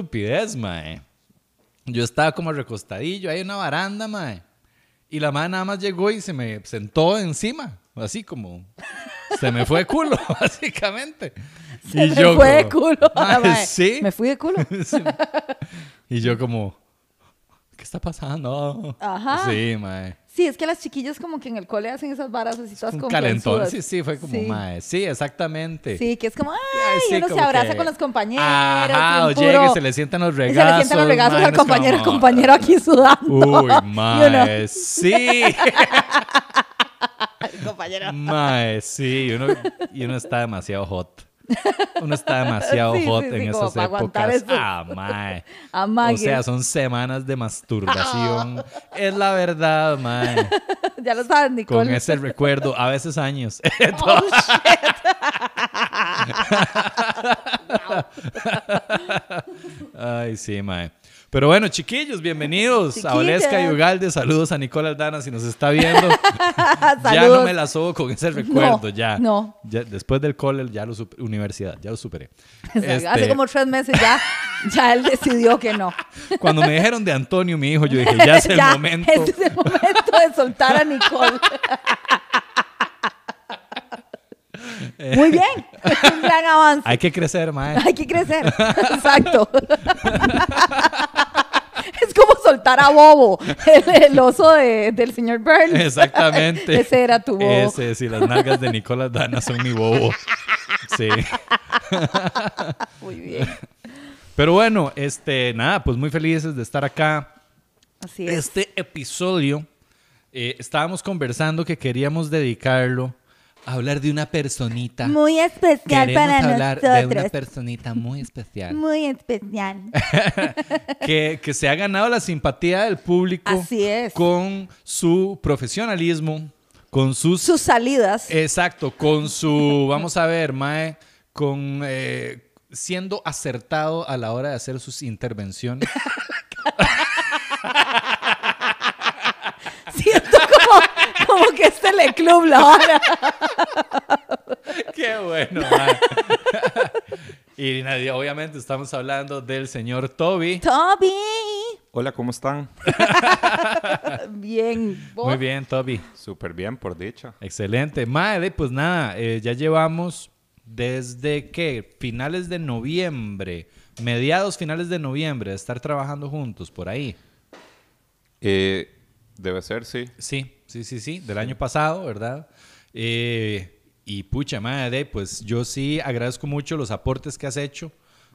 Estupidez, mae. Yo estaba como recostadillo, hay una baranda, mae. Y la madre nada más llegó y se me sentó encima, así como se me fue de culo, básicamente. Se y me fue de culo. Mae, mae. sí. Me fui de culo. Sí. Y yo como, ¿qué está pasando? Ajá. Sí, mae. Sí, es que las chiquillas como que en el cole hacen esas varas así todas Un calentón. Sí, sí, fue como, Sí. mae. Sí, exactamente. Sí, que es como, ay, Sí, uno se abraza que- con los compañeros. Ajá, o llega y se le sientan los Y se regazos. le sientan los regazos mae, al compañero, como- compañero aquí sudando. Uy, mae, sí. compañero. Mae, sí. Y uno, y uno está demasiado hot. Uno está demasiado Sí, hot sí, en sí, esas épocas. eso. Ah, mae. O sea, son semanas de masturbación. Es la verdad, mae. ya lo sabes, Nicole. Con ese recuerdo, a veces años. Oh, shit. Ay, sí, mae. Pero bueno, chiquillos, bienvenidos a Chiquillas. Valesca y Ugalde. Saludos a Nicole Aldana si nos está viendo. ya no me la sobo con ese recuerdo, No, ya. no. Ya, después del cole, ya lo supe- universidad, ya lo superé. Sea, Este, Hace como tres meses ya, ya él decidió que no. Cuando me dijeron de Antonio, mi hijo, yo dije, ya es el Ya, momento. Este es el momento de soltar a Nicole. Muy bien, es un gran avance. Hay que crecer, mae. Hay que crecer. Exacto. Es como soltar a Bobo, el, el oso de- del señor Burns. Exactamente. Ese era tu Bobo. Ese, sí, las nalgas de Nicolás Dana son mi bobo. Sí. Muy bien. Pero bueno, este, nada, pues muy felices de estar acá. Así es. Este episodio, eh, estábamos conversando que queríamos dedicarlo hablar de una personita. Muy especial Queremos para hablar de una personita muy especial. Muy especial. que, que se ha ganado la simpatía del público Así es. con su profesionalismo, con sus... Sus salidas. Exacto, con su, vamos a ver, Mae, con eh, siendo acertado a la hora de hacer sus intervenciones. Siento como, que es Teleclub la hora. Qué bueno, Mae. y nadie- obviamente estamos hablando del señor Toby. Toby. Hola, ¿cómo están? Bien. ¿Vos? Muy bien, Toby. Súper bien, por dicha. Excelente. Mae, pues nada, eh, ya llevamos desde que finales de noviembre, mediados finales de noviembre, de estar trabajando juntos por ahí. Eh, debe ser, sí. Sí, sí, sí, sí, del año pasado, ¿verdad? Eh, y pucha madre, pues yo sí agradezco mucho los aportes que has hecho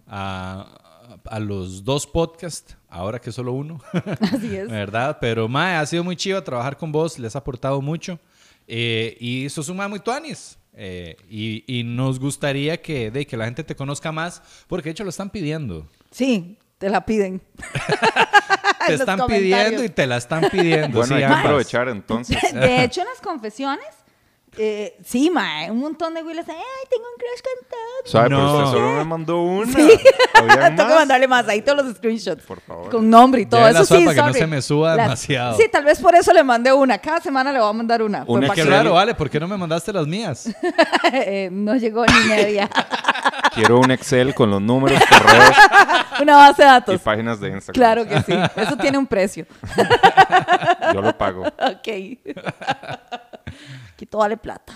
a, a los dos podcasts, ahora que solo uno, Así es. ¿verdad? Pero madre, ha sido muy chido trabajar con vos, les ha aportado mucho eh, y sos un muy tuanis. eh, y, y nos gustaría que, de, que la gente te conozca más, porque de hecho lo están pidiendo. Sí, te la piden. Te están pidiendo y te la están pidiendo. Bueno, sí, hay que aprovechar entonces. De hecho, en las confesiones, eh, sí, mae, un montón de güeyes, ay, tengo un crush con Toby. ¿Sabe? No. Pero usted solo me mandó una. Sí. ¿Habían Tengo que mandarle más, ahí todos los screenshots. Por favor. Con nombre y todo. Lleve la Eso sí, sopa que no se me suba La- demasiado. Sí, tal vez por eso le mandé una. Cada semana le voy a mandar una. Una Sí. raro, vale, ¿por qué no me mandaste las mías? Eh, no llegó ni media. Quiero un Excel con los números, correos. Una base de Y datos. páginas de Instagram. Claro que sí. Eso tiene un precio. Yo lo pago. Ok. Quito vale plata.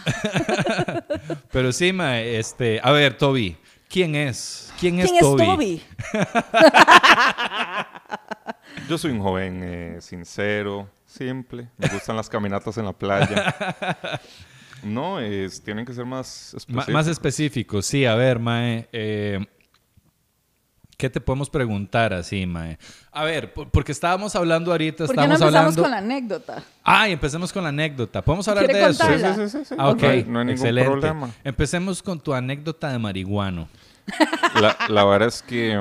Pero sí, mae, este, a ver, Toby, ¿quién es? ¿Quién es ¿Quién es Toby? Toby? Yo soy un joven eh, sincero, simple. Me gustan las caminatas en la playa. No, es, tienen que ser más Ma- específicos. más específico, sí, a ver, mae. eh, ¿Qué te podemos preguntar así, mae? A ver, por- porque estábamos hablando ahorita, ¿Por qué no empezamos hablando... con la anécdota? Ah, y empecemos con la anécdota. ¿Podemos hablar ¿Quiere de eso? Sí, contarla? sí, sí. Ah, ok, No hay, no hay ningún excelente. problema. Empecemos con tu anécdota de marihuano. La, la verdad es que,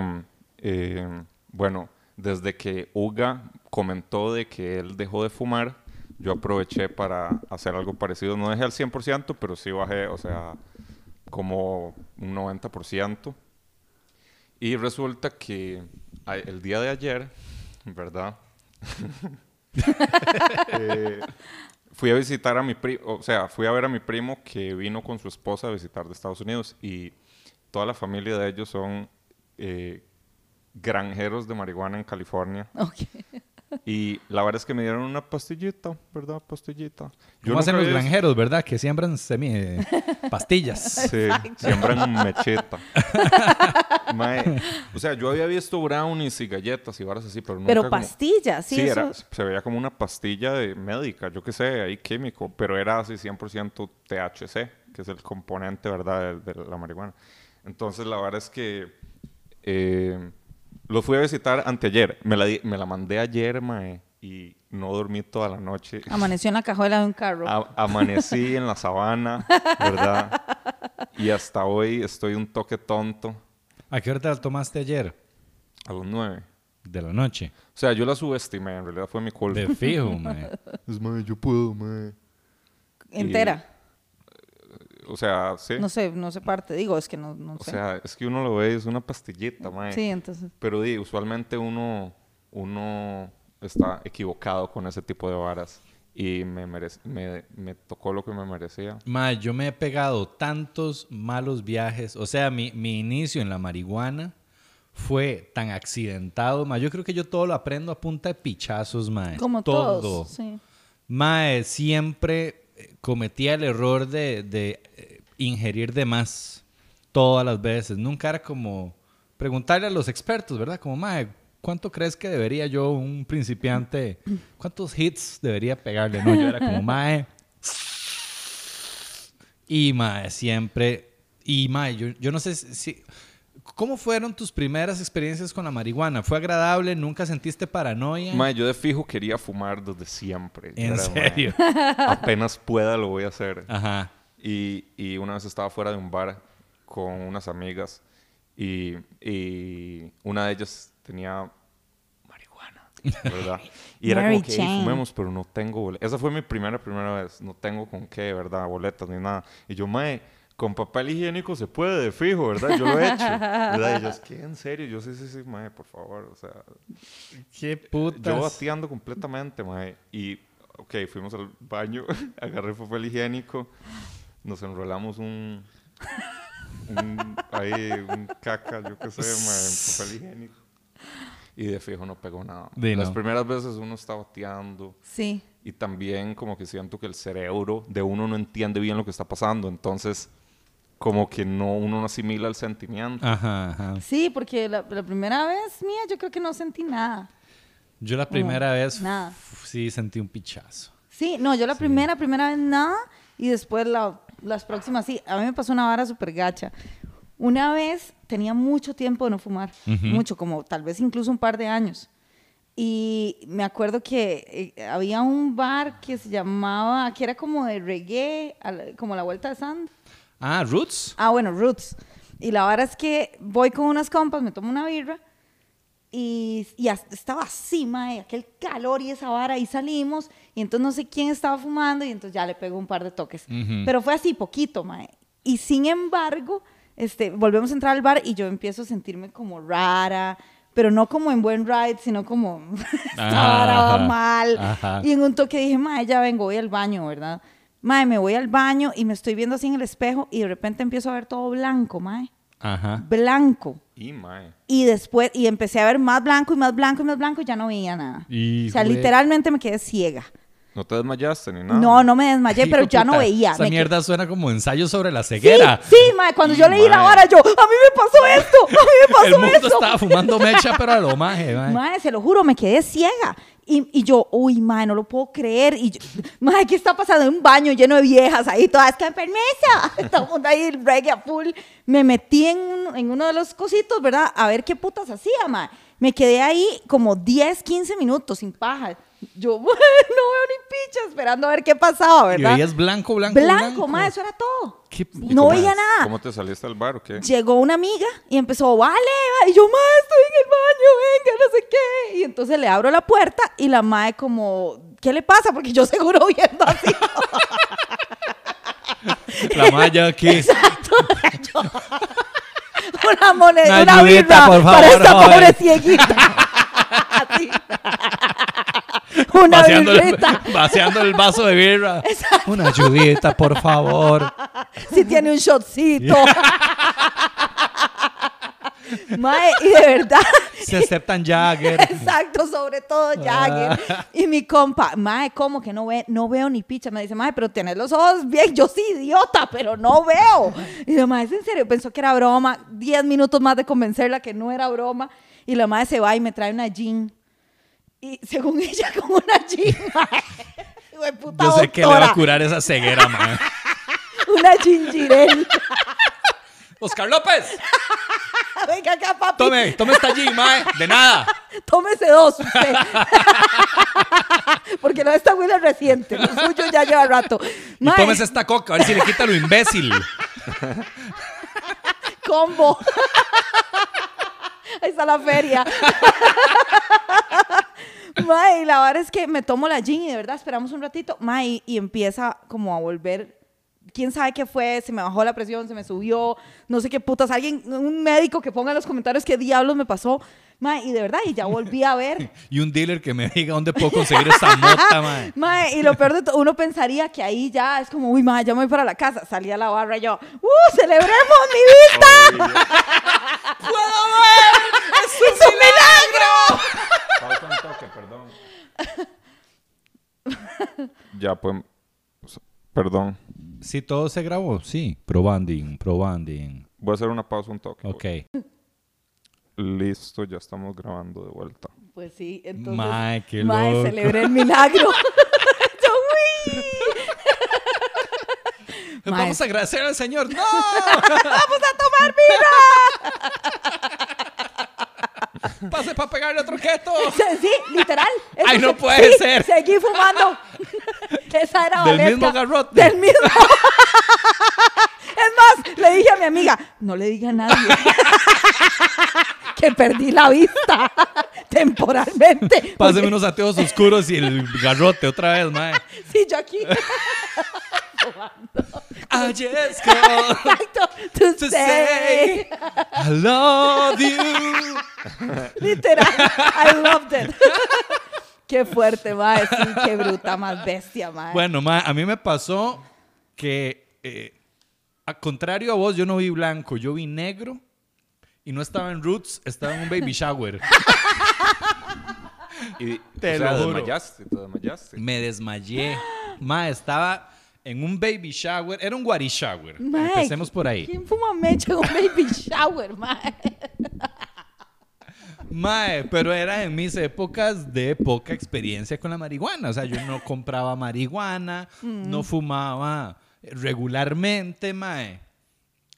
eh, bueno, desde que Uga comentó de que él dejó de fumar, yo aproveché para hacer algo parecido. No dejé al 100%, pero sí bajé, o sea, como un 90%. Y resulta que el día de ayer, ¿verdad? Eh, fui a visitar a mi primo, o sea, fui a ver a mi primo que vino con su esposa a visitar de Estados Unidos y toda la familia de ellos son eh, granjeros de marihuana en California. Ok. Y la verdad es que me dieron una pastillita, ¿verdad? Pastillita. Yo ¿Cómo hacen los había- granjeros, verdad? Que siembran semi eh, pastillas. Sí, siembran mecheta. Mae, o sea, yo había visto brownies y galletas y varas así, pero nunca Pero como- pastillas, sí, Sí, eso. era, se veía como una pastilla de médica, yo qué sé, ahí químico, pero era así 100% THC, que es el componente, ¿verdad?, de, de la marihuana. Entonces, la verdad es que eh, lo fui a visitar anteayer. Me la, di- me la mandé ayer, mae, y no dormí toda la noche. Amaneció en la cajuela de un carro. A- amanecí en la sabana, ¿verdad? Y hasta hoy estoy un toque tonto ¿A qué hora te la tomaste ayer? a los nueve. De la noche. O sea, yo la subestimé, en realidad fue mi culpa. De fijo, mae. Es mae, yo puedo, mae. Entera. O sea, sí. No sé, no sé parte. Digo, es que no, no O sé. sea, es que uno lo ve, es una pastillita, mae. sí, entonces. Pero di, usualmente uno, uno está equivocado con ese tipo de varas. Y me, merece- me, me tocó lo que me merecía. Mae, yo me he pegado tantos malos viajes. O sea, mi, mi inicio en la marihuana fue tan accidentado, mae. Yo creo que yo todo lo aprendo a punta de pichazos, mae. Como todo. todos. Sí. Mae, siempre cometía el error de, de, eh, ingerir de más todas las veces. Nunca era como preguntarle a los expertos, ¿verdad? Como, mae, ¿cuánto crees que debería yo, un principiante, cuántos hits debería pegarle? No, yo era como, mae. Y mae, siempre. Y mae, yo, yo no sé si. si- ¿Cómo fueron tus primeras experiencias con la marihuana? ¿Fue agradable? ¿Nunca sentiste paranoia? Mae, yo de fijo quería fumar desde siempre. ¿En Era, serio? apenas pueda lo voy a hacer. Ajá. Y, y una vez estaba fuera de un bar con unas amigas y, y una de ellas tenía marihuana, ¿verdad? Y era Mary como que "Ey, Jane. fumemos, pero no tengo boletas. Esa fue mi primera, primera vez. No tengo con qué, ¿verdad? Boletas ni nada. Y yo, mae, con papel higiénico se puede de fijo, ¿verdad? Yo lo he hecho. ¿verdad? Y ellos, ¿qué? ¿En serio? Yo, sí, sí, sí, mae, por favor. O sea, Qué putas. yo bateando completamente, mae. Y, ok, fuimos al baño, agarré papel higiénico, nos enrolamos un, un ahí, un caca, yo qué sé, mae, en papel higiénico. Y de fijo no pegó nada. Di Las primeras veces uno está bateando Sí. y también como que siento que el cerebro de uno no entiende bien lo que está pasando. Entonces, como que no, uno no asimila el sentimiento. Ajá, ajá. Sí, porque la, la primera vez mía yo creo que no sentí nada. Yo la primera vez nada. sí sentí un pichazo. Sí, no, yo la primera, primera vez nada y después la- las próximas sí. A mí me pasó una vara súper gacha. Una vez tenía mucho tiempo de no fumar, mucho, como tal vez incluso un par de años. Y me acuerdo que eh, había un bar que se llamaba, que era como de reggae, a la- como la vuelta de Sand. Ah, Roots. Ah, bueno, Roots. Y la verdad es que voy con unas compas, me tomo una birra y, y estaba así, mae, aquel calor y esa vara, y salimos, y entonces no sé quién estaba fumando, y entonces ya le pegó un par de toques. Ujú. Pero fue así, poquito, mae. Y sin embargo, este, volvemos a entrar al bar y yo empiezo a sentirme como rara, pero no como en buen ride, sino como esta vara va Ajá, mal. ajá. Y en un toque dije, mae, ya vengo, voy al baño, ¿verdad? Mae, me voy al baño y me estoy viendo así en el espejo y de repente empiezo a ver todo blanco, mae. Ajá. blanco. Y mae. Y después, y empecé a ver más blanco y más blanco y más blanco y ya no veía nada. Hijo o sea, literalmente me quedé ciega. No te desmayaste ni nada. No, no me desmayé, Hijo pero ya no veía. Esa Me mierda suena como ensayo sobre la Sí, ceguera. sí, mae, cuando yo Y, leí la mae. vara, yo, a mí me pasó esto, a mí me pasó El mundo esto. estaba fumando mecha, pero a lo maje, mae. Mae, se lo juro, me quedé ciega. Y, yo, uy, mae, no lo puedo creer. Y yo, mae, ¿qué está pasando? En un baño lleno de viejas ahí, todas, que permiso. Todo el mundo ahí, reggae a full. Me metí en, en uno de los cositos, ¿verdad? A ver qué putas hacía, mae. Me quedé ahí como 10, 15 minutos sin paja. Yo, bueno, no veo ni picha, esperando a ver qué pasaba, Y ¿verdad? veías blanco, blanco, blanco, blanco. mae, eso era todo. ¿Qué No veía nada. ¿Cómo te saliste al bar o qué? Llegó una amiga y empezó, vale, va", y yo, ma, estoy en el baño, venga, no sé qué. Y entonces le abro la puerta y la mae como, ¿qué le pasa? Porque yo seguro viendo así. La malla aquí. Exacto. Yo- una moneda, Una una, birra por favor, para esta pobre cieguita. Así. Una vaciando, el, vaciando el vaso de birra. Una ayudita, por favor. Si tiene un shotcito. Mae, y de verdad, Se aceptan Jagger. Exacto, sobre todo Jagger. Ah. Y mi compa, mae, ¿cómo que no ve? No veo ni picha. Me dice, mae, pero tienes los ojos bien. Yo sí, idiota, pero no veo. Y la mae, ¿es en serio? Pensó que era broma. Diez minutos más de convencerla que no era broma. Y la mae se va y me trae una jean. Y según ella, con una jean, mae. Puta Yo sé que le va a doctora. curar esa ceguera, man. Una ginger Oscar López, Venga acá, papi. tome, tome esta G, mae. De nada. Tómese dos usted. Porque no está muy reciente. Lo suyo ya lleva rato. Y Mae, tómese esta coca, a ver si le quita lo imbécil. combo. Ahí está la feria. Mae, y la verdad es que me tomo la gin y de verdad esperamos un ratito. Mae, y, y empieza como a volver. ¿Quién sabe qué fue? Se me bajó la presión, se me subió, no sé qué putas. Alguien, un médico que ponga en los comentarios qué diablos me pasó. Mae, y de verdad, y ya volví a ver. Y un dealer que me diga dónde puedo conseguir esta mota, mae. Mae, y lo peor de todo, uno pensaría que ahí ya es como, uy, mae, ya me voy para la casa. Salí a la barra y yo, ¡uh, celebremos mi vista! ¡Puedo ver! ¡Es un milagro! Pausa un toque, perdón. ya, pues. Perdón. Sí, todo se grabó, sí. Probanding, probanding. Voy a hacer una pausa un toque. Ok. Listo, ya estamos grabando de vuelta. Pues sí, entonces. Mae, qué mae, loco. celebré el milagro. Mae. Vamos a agradecer al Señor. ¡No! ¡Vamos a tomar vino! Pase para pegarle otro keto. Sí, literal. Eso Ay, no se- puede sí, ser. Seguí fumando. Esa era Del Valesca. mismo garrote. Del mismo. es más, le dije a mi amiga, no le diga a nadie que perdí la vista temporalmente. Páseme Porque- unos ateos oscuros y el garrote otra vez, mae. Sí, yo aquí. I just called Exacto. To, to say. say I love you. Literal. I loved it. Qué fuerte, mae. Sí, qué bruta, más bestia, mae. Bueno, mae, a mí me pasó que, eh, a contrario a vos, yo no vi blanco, yo vi negro y no estaba en Roots, estaba en un baby shower. Y Te o sea, lo juro. desmayaste, te desmayaste. Me desmayé. Mae, estaba en un baby shower, era un guari shower. Mae, Empecemos por ahí. ¿Quién fuma mecha en un baby shower, mae? Mae, pero era en mis épocas de poca experiencia con la marihuana. O sea, yo no compraba marihuana, no fumaba regularmente, mae.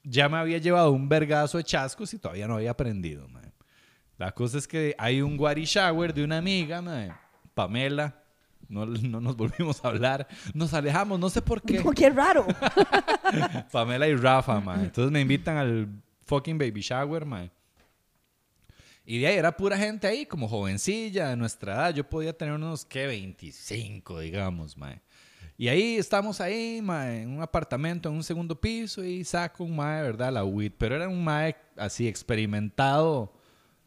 Ya me había llevado un vergazo de chascos y todavía no había aprendido, mae. La cosa es que hay un guari shower de una amiga, mae, Pamela. No, no nos volvimos a hablar. Nos alejamos, no sé por qué. Como qué raro. Pamela y Rafa, mae. Entonces me invitan al fucking baby shower, mae. Y de ahí era pura gente ahí, como jovencilla, de nuestra edad. Yo podía tener unos, ¿qué? 25, digamos, mae. Y ahí estamos ahí, mae, en un apartamento, en un segundo piso, y saco un mae, ¿verdad? La weed. Pero era un mae así, experimentado,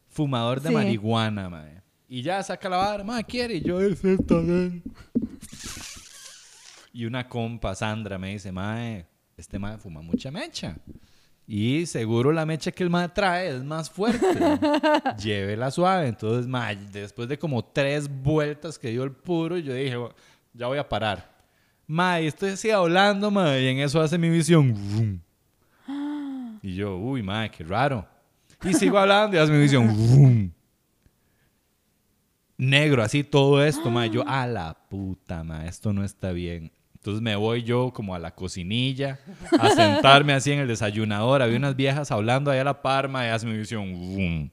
fumador de Sí. marihuana, mae. Y ya saca la vara, mae, quiere. Y yo, es esta, ven. Y una compa, Sandra, me dice, mae, este mae fuma mucha mecha. Y seguro la mecha que el mae trae es más fuerte. Llévela suave. Entonces, mae, después de como tres vueltas que dio el puro, yo dije, "Bueno, ya voy a parar. Mae, estoy así hablando, mae, y en eso hace mi visión. Y yo, uy, mae, qué raro. Y sigo hablando y hace mi visión. Negro, así todo esto, mae. Yo, a la puta, mae, esto no está bien. Entonces me voy yo como a la cocinilla a sentarme así en el desayunador. Había unas viejas hablando ahí a la par, mae, y hace mi visión. vroom.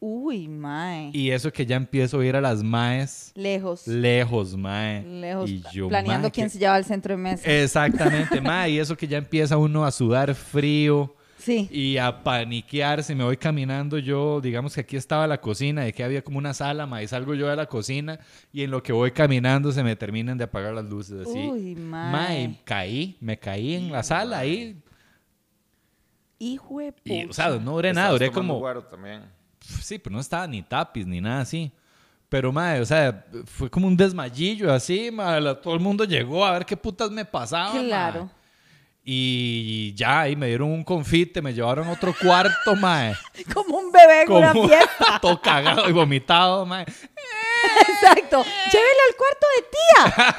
Uy, mae. Y eso que ya empiezo a ir a las maes Lejos. lejos, mae. Lejos. Y yo, planeando mae, quién que- se lleva al centro de mesa. Exactamente, mae. Y eso que ya empieza uno a sudar frío sí. y a paniquearse. Me voy caminando yo, digamos que aquí estaba la cocina, y que había como una sala, mae. Y salgo yo de la cocina y en lo que voy caminando se me terminan de apagar las luces. Así. Uy, mae. Mae, caí, me caí en la sala ahí. Hijo de Y, o sea, no duré nada, duré como... también. Sí, pero no estaba ni tapis ni nada así. Pero, madre, o sea, fue como un desmayillo así, madre. Todo el mundo llegó a ver qué putas me pasaba. Claro. Y ya, ahí me dieron un confite, me llevaron a otro cuarto, madre. Como un bebé en una fiesta. todo cagado y vomitado, madre. Exacto. Llévelo al cuarto de tía.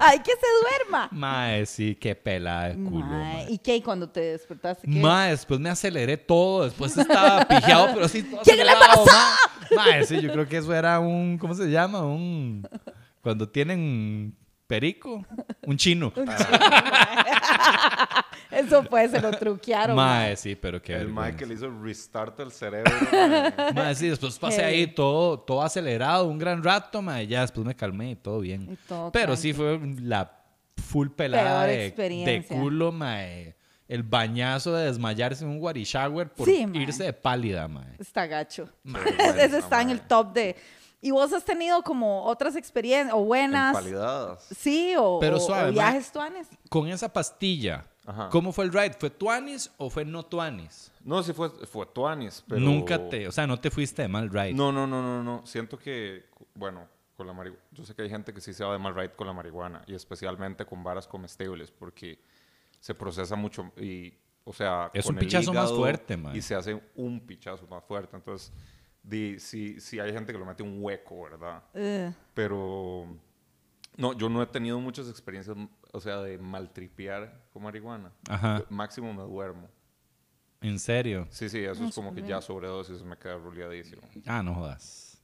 Ay, que se duerma. Madre, sí, qué pelada de culo, Mae. ¿Y qué? ¿Y cuando te despertaste? ¿qué? Mae, después me aceleré todo, después estaba pijado, pero así todo ¿Qué le acelerado, mae. Mae, sí, yo creo que eso era un, ¿cómo se llama? Un, cuando tienen perico, un chino. Eso fue, se lo truquearon. mae. Mae, sí, pero qué El vergüenza. Mike que le hizo restart el cerebro. mae. Mae, sí, después pasé ahí todo, todo acelerado, un gran rato, mae, ya después me calmé y todo bien. Y todo Pero sí fue la full pelada de, de culo, mae. El bañazo de desmayarse en un water shower por Sí, mae. irse de pálida, mae. Está gacho. vergüenza, Ese está en el mae. top de... ¿Y vos has tenido como otras experiencias o buenas? Empalidadas. Sí, o, Pero o- suave, o viajes tuanes. Con esa pastilla, Ajá. ¿cómo fue el ride? ¿Fue tuanis o fue no tuanis? No, sí fue, fue Tuanis, pero... Nunca te, o sea, no te fuiste de mal ride. No, no, no, no, no. Siento que, bueno, con la marihuana... Yo sé que hay gente que sí se va de mal ride con la marihuana y especialmente con varas comestibles porque se procesa mucho y, o sea... Es con un el pichazo más fuerte, man. Y se hace un pichazo más fuerte. Entonces, di, sí, sí hay gente que lo mete un hueco, ¿verdad? Ugh. Pero... No, yo no he tenido muchas experiencias, o sea, de maltripear con marihuana. Ajá. Máximo me duermo. ¿En serio? Sí, sí, eso es como que ya sobredosis me queda ruleadísimo. Ah, no jodas.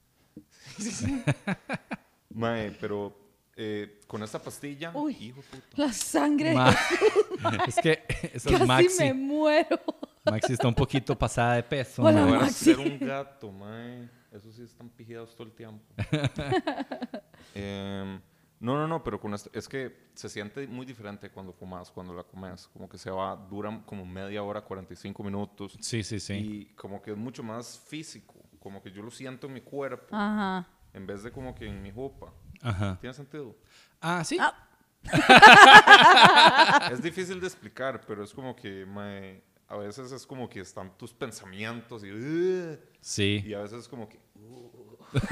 Mae, pero eh, con esta pastilla, Uy. hijo de puta. La sangre. Ma- es que esa es Casi Maxi. me muero. Maxi está un poquito pasada de peso. Hola. Me Maxi. hacer un gato, mae. Esos sí están pijados todo el tiempo. Em, no, no, no, pero con esto, es que se siente muy diferente cuando fumas, cuando la comes. Como que se va, dura como media hora, 45 minutos. Sí, sí, sí. Y como que es mucho más físico. Como que yo lo siento en mi cuerpo. Ajá. En vez de como que en mi jupa. Ajá. ¿Tiene sentido? Ah, sí. Ah. Es difícil de explicar, pero es como que mae, a veces es como que están tus pensamientos y, Sí. y a veces es como que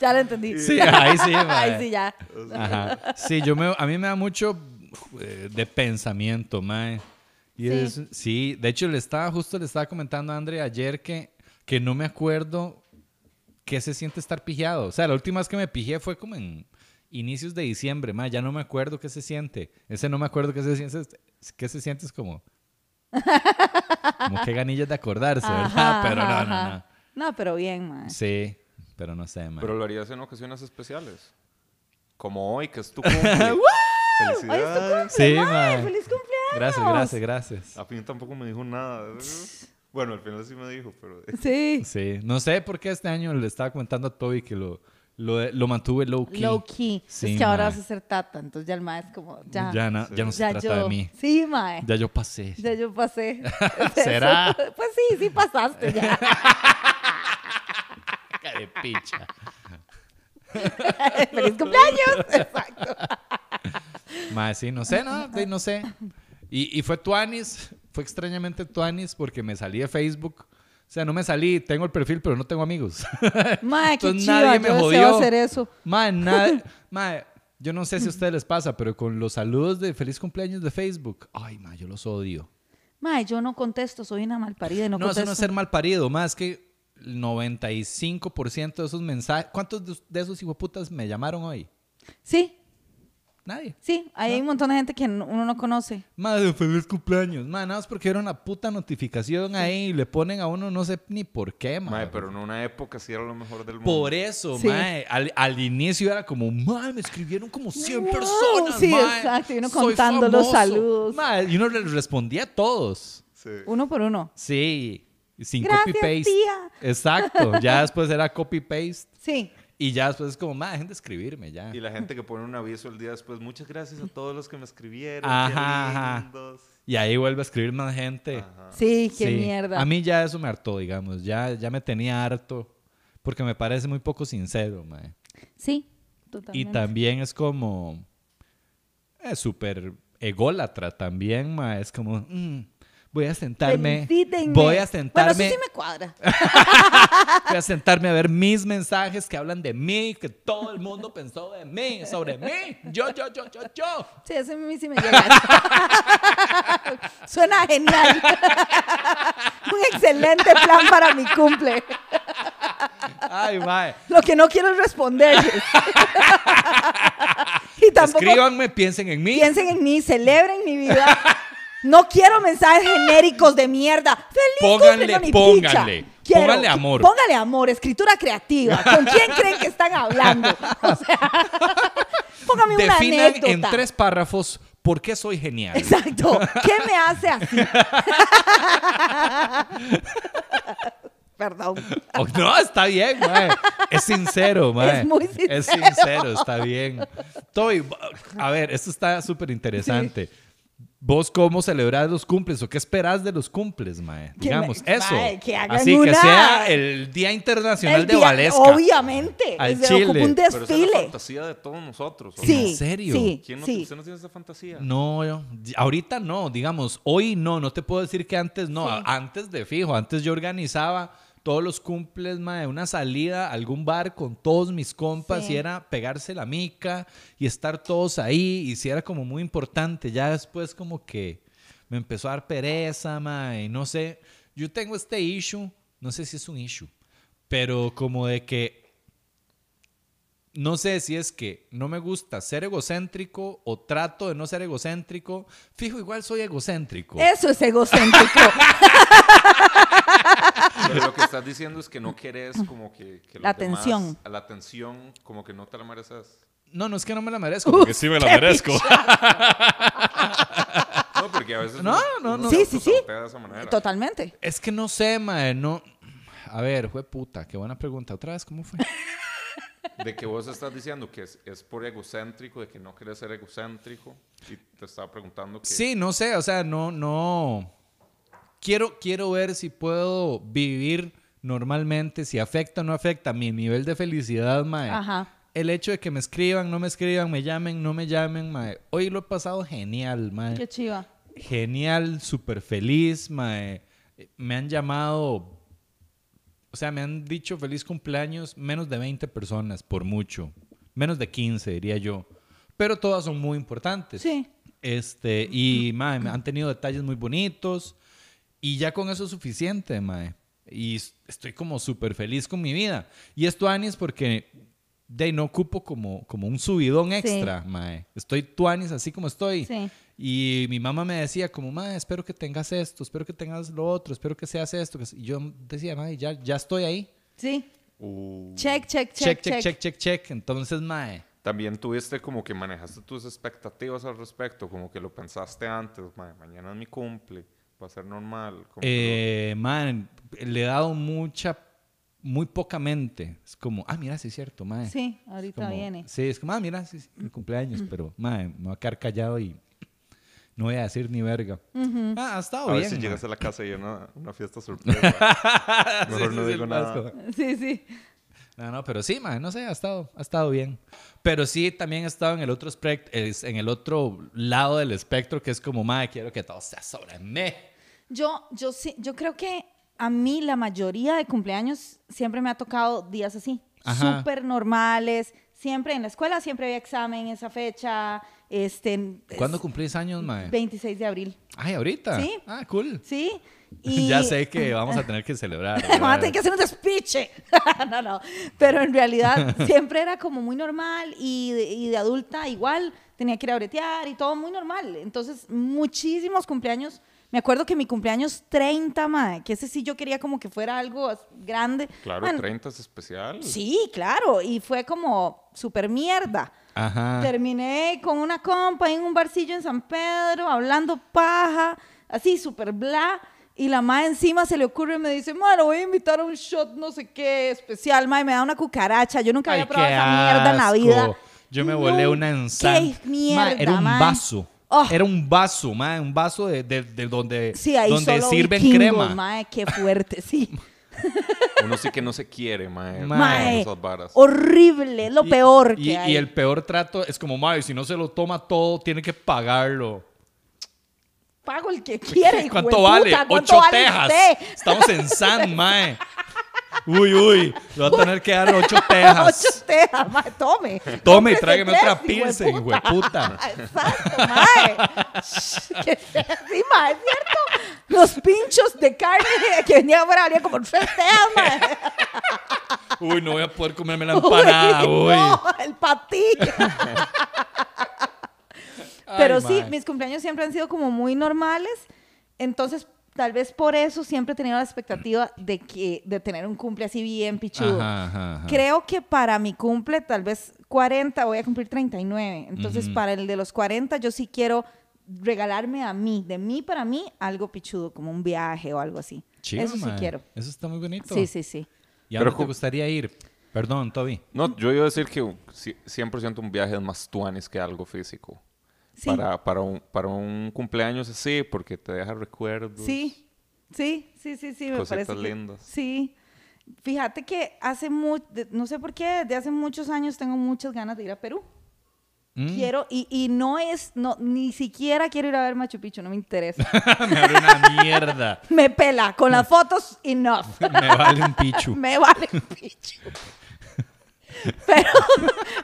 Ya lo entendí. Sí, ahí sí. Ahí sí, ya. Ajá. Sí, yo me, a mí me da mucho eh, de pensamiento, mae. Y Sí. es- sí, de hecho le estaba justo le estaba comentando a André ayer que, que no me acuerdo qué se siente estar pijado. O sea, la última vez que me pijé fue como en inicios de diciembre, mae, ya no me acuerdo qué se siente. Ese no me acuerdo qué se siente, qué se siente es como como que ganillas de acordarse, ¿verdad? Ajá, Pero no, ajá, no, ajá. No, pero bien, man. no. Sí, pero no sé, mae. Pero lo harías en ocasiones especiales. Como hoy, que es tu cumple. Felicidades. Sí, Mae, mae. ¡Feliz cumpleaños! Gracias, gracias, gracias. A fin tampoco me dijo nada. Bueno, al final sí me dijo, pero... Sí. Sí, no sé por qué este año le estaba comentando a Toby que lo, lo, lo mantuve low key. Low key. Sí, es que ahora vas a ser tata, entonces ya el mae es como, ya. Ya, na- ya no se ya trata yo. de mí. Sí, mae. Ya yo pasé. Ya yo pasé. ¿Será? Pues sí, sí pasaste ya. De picha. ¡Feliz cumpleaños! Exacto. Mae, sí, no sé, no, sí, no sé. Y, y fue Tuanis, fue extrañamente Tuanis porque me salí de Facebook. O sea, no me salí, tengo el perfil, pero no tengo amigos. Mae, qué Entonces chido. nadie me yo jodió. hacer eso. Mae, nadie, mae, Yo no sé si a ustedes les pasa, pero con los saludos de feliz cumpleaños de Facebook, ay, ma, yo los odio. Mae, yo no contesto, soy una malparida y no, No, eso contesto. no es ser mal parido, más que el 95% de esos mensajes. ¿Cuántos de, de esos hijueputas me llamaron hoy? Sí, Nadie. sí, hay un montón de gente que no- uno no conoce. Madre, feliz cumpleaños. Man, nada más porque era una puta notificación ahí y le ponen a uno no sé ni por qué, man. Mae, pero en una época sí era lo mejor del mundo. Por eso, Sí. mae, al, al inicio era como, mae, me escribieron como 100 Wow, personas, sí, exacto, y uno soy contando los famoso". saludos. Mae, y uno les respondía a todos. Sí. Uno por uno. Sí, sin Gracias, copy-paste. tía. Exacto, ya después era copy-paste Sí. Y ya después es como, mae, dejen de escribirme ya. Y la gente que pone un aviso el día después, muchas gracias a todos los que me escribieron. Ajá, qué ajá. lindos". Y ahí vuelve a escribir más gente. Ajá. Sí, qué Sí. mierda. A mí ya eso me hartó, digamos. Ya, ya me tenía harto. Porque me parece muy poco sincero, mae. Sí, Y totalmente. también es como. Es súper ególatra también, mae. Es como. mm, voy a sentarme. Felicítenme. Voy a Bueno, sentarme. eso sí me cuadra. Voy a sentarme a ver mis mensajes que hablan de mí, que todo el mundo pensó de mí, sobre mí. Yo, yo, yo, yo, yo. Sí, eso a mí sí me llega. Suena genial. Un excelente plan para mi cumple. Ay, mae. Lo que no quiero es responderles. y tampoco Escríbanme, piensen en mí. piensen en mí, celebren mi vida. No quiero mensajes genéricos de mierda. Feliz Pónganle, cumple, no, ni pónganle. Quiero- Pónganle amor. Póngale amor, escritura creativa. ¿Con quién creen que están hablando? O sea, póngame una Definan anécdota. en tres párrafos por qué soy genial. Exacto. ¿Qué me hace así? Perdón. Oh, no, está bien, mae. Es sincero, mae. Es muy sincero. Es sincero, está bien. Toy, a ver, esto está súper interesante. ¿Vos cómo celebrás los cumples o qué esperás de los cumples, mae? Que Digamos, me- eso. mae, que hagan Así que sea el Día Internacional El de día- Valesca. Obviamente. Al se chile. ocupa un Pero esa es la desfile. fantasía de todos nosotros. ¿o Sí. ¿En serio? Sí. ¿Quién no, sí. ¿Usted no tiene esa fantasía? No, yo- ahorita no, digamos, hoy no, no te puedo decir que antes no, Sí. antes de fijo, antes yo organizaba todos los cumples, mae, una salida a algún bar con todos mis compas Sí. y era pegarse la mica y estar todos ahí y sí era como muy importante, ya después como que me empezó a dar pereza, mae, no sé, yo tengo este issue, no sé si es un issue, pero como de que no sé si es que no me gusta ser egocéntrico o trato de no ser egocéntrico. Fijo, igual soy egocéntrico. Eso es egocéntrico. Pero lo que estás diciendo es que no querés como que, que La atención. a la atención, como que no te la mereces. No, no es que no me la merezco, porque sí me la merezco. No, porque a veces No, no, no. se Sí, sí, sí. autosabotea de esa manera. Totalmente. es que no sé, mae, no. A ver, fue puta, qué buena pregunta. Otra vez, ¿cómo fue? De que vos estás diciendo que es, es por egocéntrico, de que no querés ser egocéntrico. Y te estaba preguntando que... Sí, no sé, o sea, no, no. Quiero, quiero ver si puedo vivir normalmente, si afecta o no afecta mi nivel de felicidad, mae. Ajá. El hecho de que me escriban, no me escriban, me llamen, no me llamen, mae. Hoy lo he pasado genial, mae. Qué chiva. genial, súper feliz, mae. Me han llamado, o sea, me han dicho feliz cumpleaños menos de 20 personas, por mucho. Menos de 15, diría yo. Pero todas son muy importantes. Sí. Este, y, mae, han tenido detalles muy bonitos. Y ya con eso es suficiente, mae. Y estoy como súper feliz con mi vida. Y esto, Anis, porque de no ocupo como, como un subidón Sí. extra, mae. Estoy tuanis así como estoy. Sí. Y mi mamá me decía como, mae, espero que tengas esto, espero que tengas lo otro, espero que seas esto. que se-". Y yo decía, mae, ya, ya estoy ahí. Sí. Uh, Check, check, Check, check, check, check, check, check. Entonces, mae. También tuviste como que manejaste tus expectativas al respecto, como que lo pensaste antes, "Ma, mañana es mi cumple, va a ser normal. como que Eh, man, le he dado mucha, muy poca mente. Es como, ah, mira, sí es cierto, mae. Sí, ahorita Como- viene. Sí, es como, ah, mira, sí, sí, mi cumpleaños, pero, mae, me voy a quedar callado y no voy a decir ni verga. Ah, ha estado a bien. ver si mae. llegas a la casa y hay una, una fiesta sorpresa. Mejor Sí, no sí, sí, digo nada. Sí, sí. No, no, pero sí, mae, no sé, ha estado, ha estado bien. Pero sí, también he estado en el otro en el otro lado del espectro, que es como, mae, quiero que todo sea sobre mí. Yo, yo sí, yo creo que a mí la mayoría de cumpleaños siempre me ha tocado días así. Súper normales. Siempre en la escuela siempre había examen esa fecha. Este, ¿Cuándo cumplís años, mae? 26 de abril. Ay, ahorita. Sí. Ah, cool. ¿Sí? Y Ya sé que vamos a tener que celebrar. Vamos a tener que hacer un despiche. no, no. Pero en realidad siempre era como muy normal y de, y de adulta igual tenía que ir a bretear y todo muy normal. Entonces, muchísimos cumpleaños. Me acuerdo que mi cumpleaños 30, madre, que ese sí yo quería como que fuera algo grande. Claro, Man, 30 es especial. Sí, claro. Y fue como súper mierda. Ajá. Terminé con una compa en un barcillo en San Pedro, hablando paja, así súper bla. Y la ma encima se le ocurre y me dice, bueno, voy a invitar a un shot no sé qué especial, ma, y me da una cucaracha. Yo nunca Ay, había probado esa mierda en la vida. Yo me volé una ensalada. ¡Qué mierda, Era un ma. vaso. Oh. Era un vaso, mae, un vaso de, de- de donde, Sí, ahí donde solo sirven vikingos, crema. ma, qué fuerte, sí. Uno sí que no se quiere, mae. Mae. Mae, Esas varas. horrible, es lo Y- peor y, que y hay. el peor trato es como, mae, si no se lo toma todo, tiene que pagarlo. Pago el que quiere, hijo de ¿Cuánto vale? puta, ¿cuánto Ocho vale tejas. usted? Estamos en San, mae. Uy, uy. Le voy a tener que dar ocho tejas. Ocho tejas, mae, tome. Tome tráigame otra pilsen, hijo de puta. Exacto, mae. Que sea así, mae, es cierto. Los pinchos de carne que venían afuera valían como tres tejas, mae. Uy, no voy a poder comerme la empanada, Uy, uy. No, el patillo. Pero Ay, sí, mae. mis cumpleaños siempre han sido como muy normales. Entonces, tal vez por eso siempre he tenido la expectativa de, que, de tener un cumple así bien pichudo. Ajá, ajá, ajá. Creo que para mi cumple, tal vez 40, voy a cumplir 39. Entonces, Ujú. para el de los 40, yo sí quiero regalarme a mí, de mí para mí, algo pichudo, como un viaje o algo así. Chido, Eso sí quiero. Eso está muy bonito. Sí, sí, sí. ¿Y a Pero dónde te gustaría ir? Perdón, Toby. No, yo iba a decir que ci- 100% un viaje es más tuanis que algo físico. Sí. Para, para, un, para un cumpleaños sí, porque te deja recuerdos. Sí, sí, sí, sí, sí, me parece. que- lindas. sí. Fíjate que hace mucho, no sé por qué, desde hace muchos años tengo muchas ganas de ir a Perú. Mm. Quiero, y, y no es, no, ni siquiera quiero ir a ver Machu Picchu, no me interesa. Me abre una mierda. me pela, con las fotos, enough. Me vale un pichu. me vale un picho. Pero